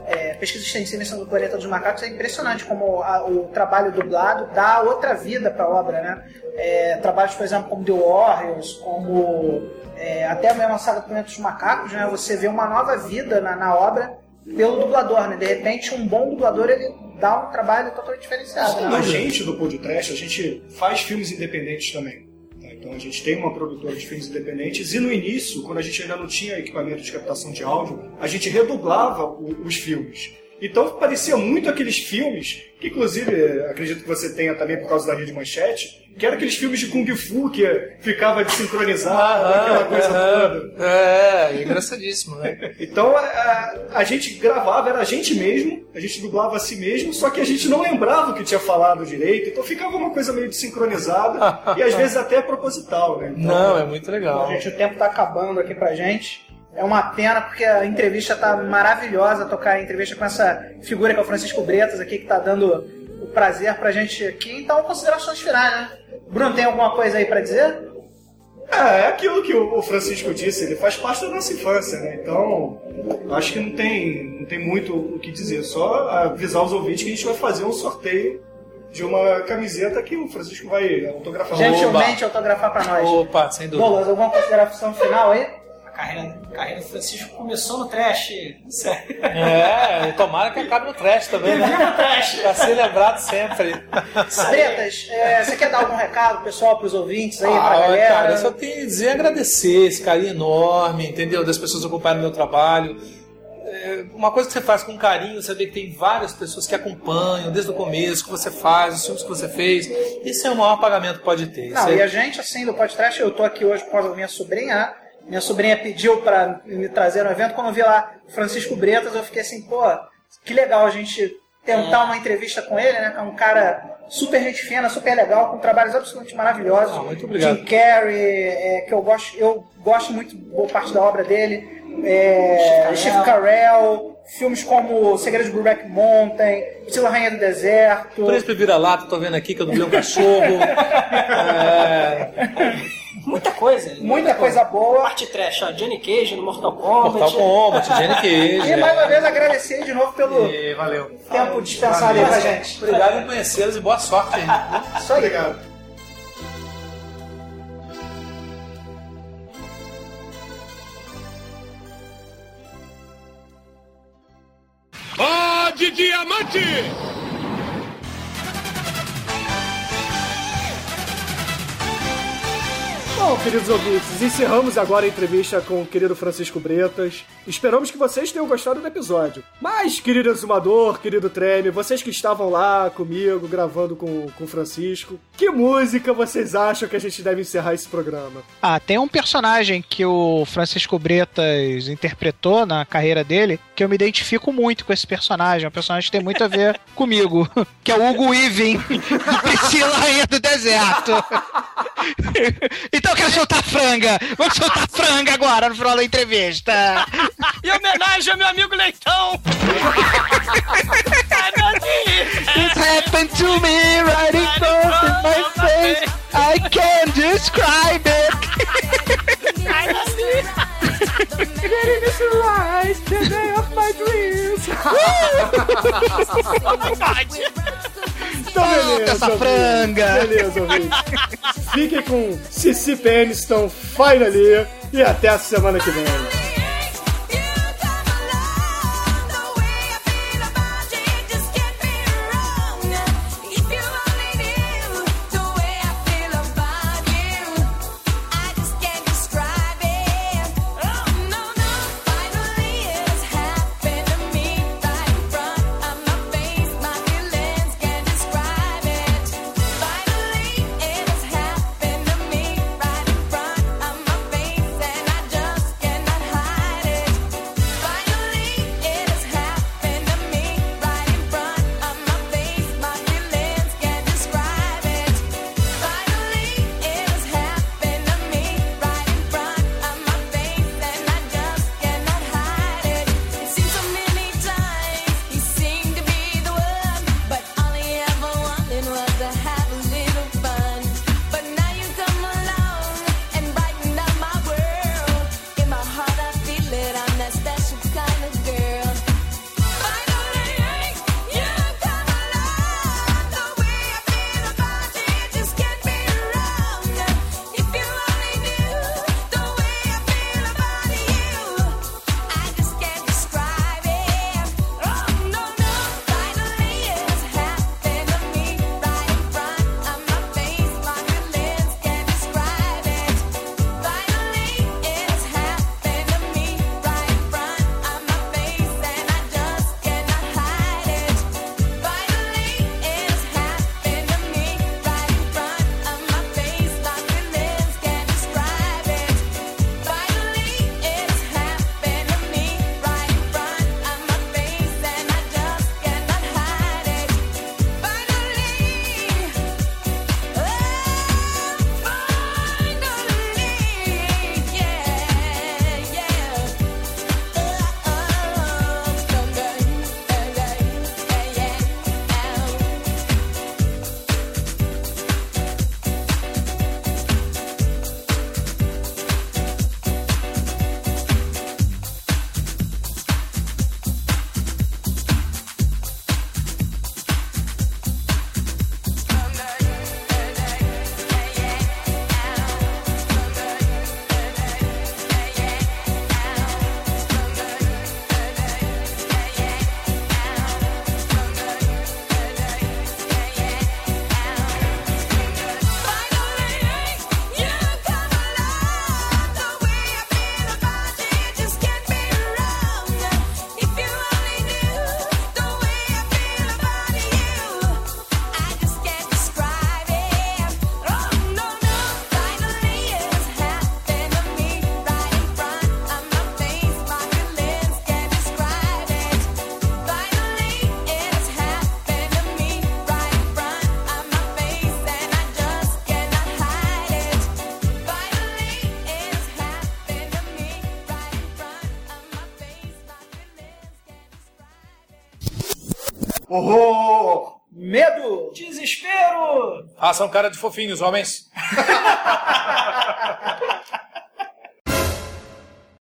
[SPEAKER 10] é, pesquisa extensiva em cima do Planeta dos Macacos. É impressionante como a- o trabalho dublado dá outra vida para a obra, né? É, trabalhos, por exemplo, como The Warriors, como é, até mesmo a saga do Planeta dos Macacos, né? Você vê uma nova vida na, na obra pelo dublador, né? De repente, um bom dublador, ele dá um trabalho totalmente diferenciado. né?
[SPEAKER 2] A gente do Pod Trash, a gente faz filmes independentes também. tá? Então a gente tem uma produtora de filmes independentes e no início, quando a gente ainda não tinha equipamento de captação de áudio, a gente redublava os filmes. Então parecia muito aqueles filmes, que inclusive acredito que você tenha também por causa da rede manchete, que eram aqueles filmes de Kung Fu que ficava desincronizado, aquela coisa toda.
[SPEAKER 7] É, engraçadíssimo, né?
[SPEAKER 2] Então a, a gente gravava, era a gente mesmo, a gente dublava a si mesmo, só que a gente não lembrava o que tinha falado direito, então ficava uma coisa meio desincronizada e às vezes até proposital, né? Então,
[SPEAKER 7] Não, é muito legal.
[SPEAKER 10] Bom, gente, o tempo tá acabando aqui pra gente. É uma pena porque a entrevista tá maravilhosa tocar a entrevista com essa figura que é o Francisco Bretas aqui, que tá dando o prazer pra gente aqui. Então, considerações finais, né? Bruno, tem alguma coisa aí pra dizer?
[SPEAKER 2] É, é aquilo que o Francisco disse, ele faz parte da nossa infância, né? Então, acho que não tem, não tem muito o que dizer, só avisar os ouvintes que a gente vai fazer um sorteio de uma camiseta que o Francisco vai autografar.
[SPEAKER 10] Gentilmente autografar pra nós.
[SPEAKER 7] Opa, sem dúvida.
[SPEAKER 10] Douglas, alguma consideração final aí?
[SPEAKER 3] A carreira, carreira do Francisco começou no trash. Sério.
[SPEAKER 7] É, e tomara que acabe no trash também, né?
[SPEAKER 3] Viva o trash!
[SPEAKER 7] Pra ser lembrado sempre.
[SPEAKER 10] Bretas, é, você quer dar algum recado pessoal pros ouvintes aí, pra
[SPEAKER 7] Ah,
[SPEAKER 10] galera?
[SPEAKER 7] cara, eu só tenho a dizer agradecer esse carinho enorme, entendeu? Das pessoas que acompanham o meu trabalho. É, uma coisa que você faz com carinho, saber que tem várias pessoas que acompanham desde o começo, o que você faz, os filmes que você fez. Esse é o maior pagamento que pode ter.
[SPEAKER 10] Não,
[SPEAKER 7] Isso é-
[SPEAKER 10] e a gente, assim, do podcast, eu tô aqui hoje por causa da minha sobrinha. Minha sobrinha pediu pra me trazer no evento. Quando eu vi lá Francisco Bretas, eu fiquei assim, pô, que legal a gente tentar uma entrevista com ele, né? É um cara super gente fina, super legal, com trabalhos absolutamente maravilhosos.
[SPEAKER 7] Ah, muito obrigado.
[SPEAKER 10] Jim Carrey, é, que eu gosto, eu gosto muito boa parte da obra dele. É,
[SPEAKER 3] Steve
[SPEAKER 10] Carell, filmes como Segredos de Brokeback Mountain, Priscila Rainha do Deserto.
[SPEAKER 7] Príncipe vira-lata, tô vendo aqui que eu dublei um cachorro. É,
[SPEAKER 3] Muita coisa.
[SPEAKER 10] Muita coisa boa.
[SPEAKER 3] Parte trash, ó. Johnny Cage no Mortal Kombat.
[SPEAKER 7] Mortal Kombat, Jenny Cage.
[SPEAKER 10] E mais uma vez agradecer de novo pelo
[SPEAKER 7] E valeu.
[SPEAKER 10] tempo dispensado aí pra gente.
[SPEAKER 7] Obrigado em conhecê-los e boa sorte aí.
[SPEAKER 10] Isso aí.
[SPEAKER 2] Obrigado.
[SPEAKER 11] Ó de diamante!
[SPEAKER 12] Bom, queridos ouvintes, encerramos agora a entrevista com o querido Francisco Bretas. Esperamos que vocês tenham gostado do episódio. Mas, querido Exumador, querido Treme, vocês que estavam lá comigo, gravando com, com o Francisco, que música vocês acham que a gente deve encerrar esse programa?
[SPEAKER 4] Ah, tem um personagem que o Francisco Bretas interpretou na carreira dele que eu me identifico muito com esse personagem. É um personagem que tem muito a ver comigo, que é o Hugo Weaving, do Priscila Rainha do Deserto. então eu quero soltar franga. Vamos soltar franga agora no final da entrevista.
[SPEAKER 13] Em homenagem ao meu amigo Leitão!
[SPEAKER 4] It happened to me right in front of my face. I can't describe it.
[SPEAKER 12] Getting initialized the day of my dreams. Então, beleza.
[SPEAKER 4] essa
[SPEAKER 12] ouvinte.
[SPEAKER 4] franga.
[SPEAKER 12] Beleza, ouvinte. Fiquem com Cici Peniston, Finally, e até a semana que vem.
[SPEAKER 7] Façam cara de fofinhos, homens.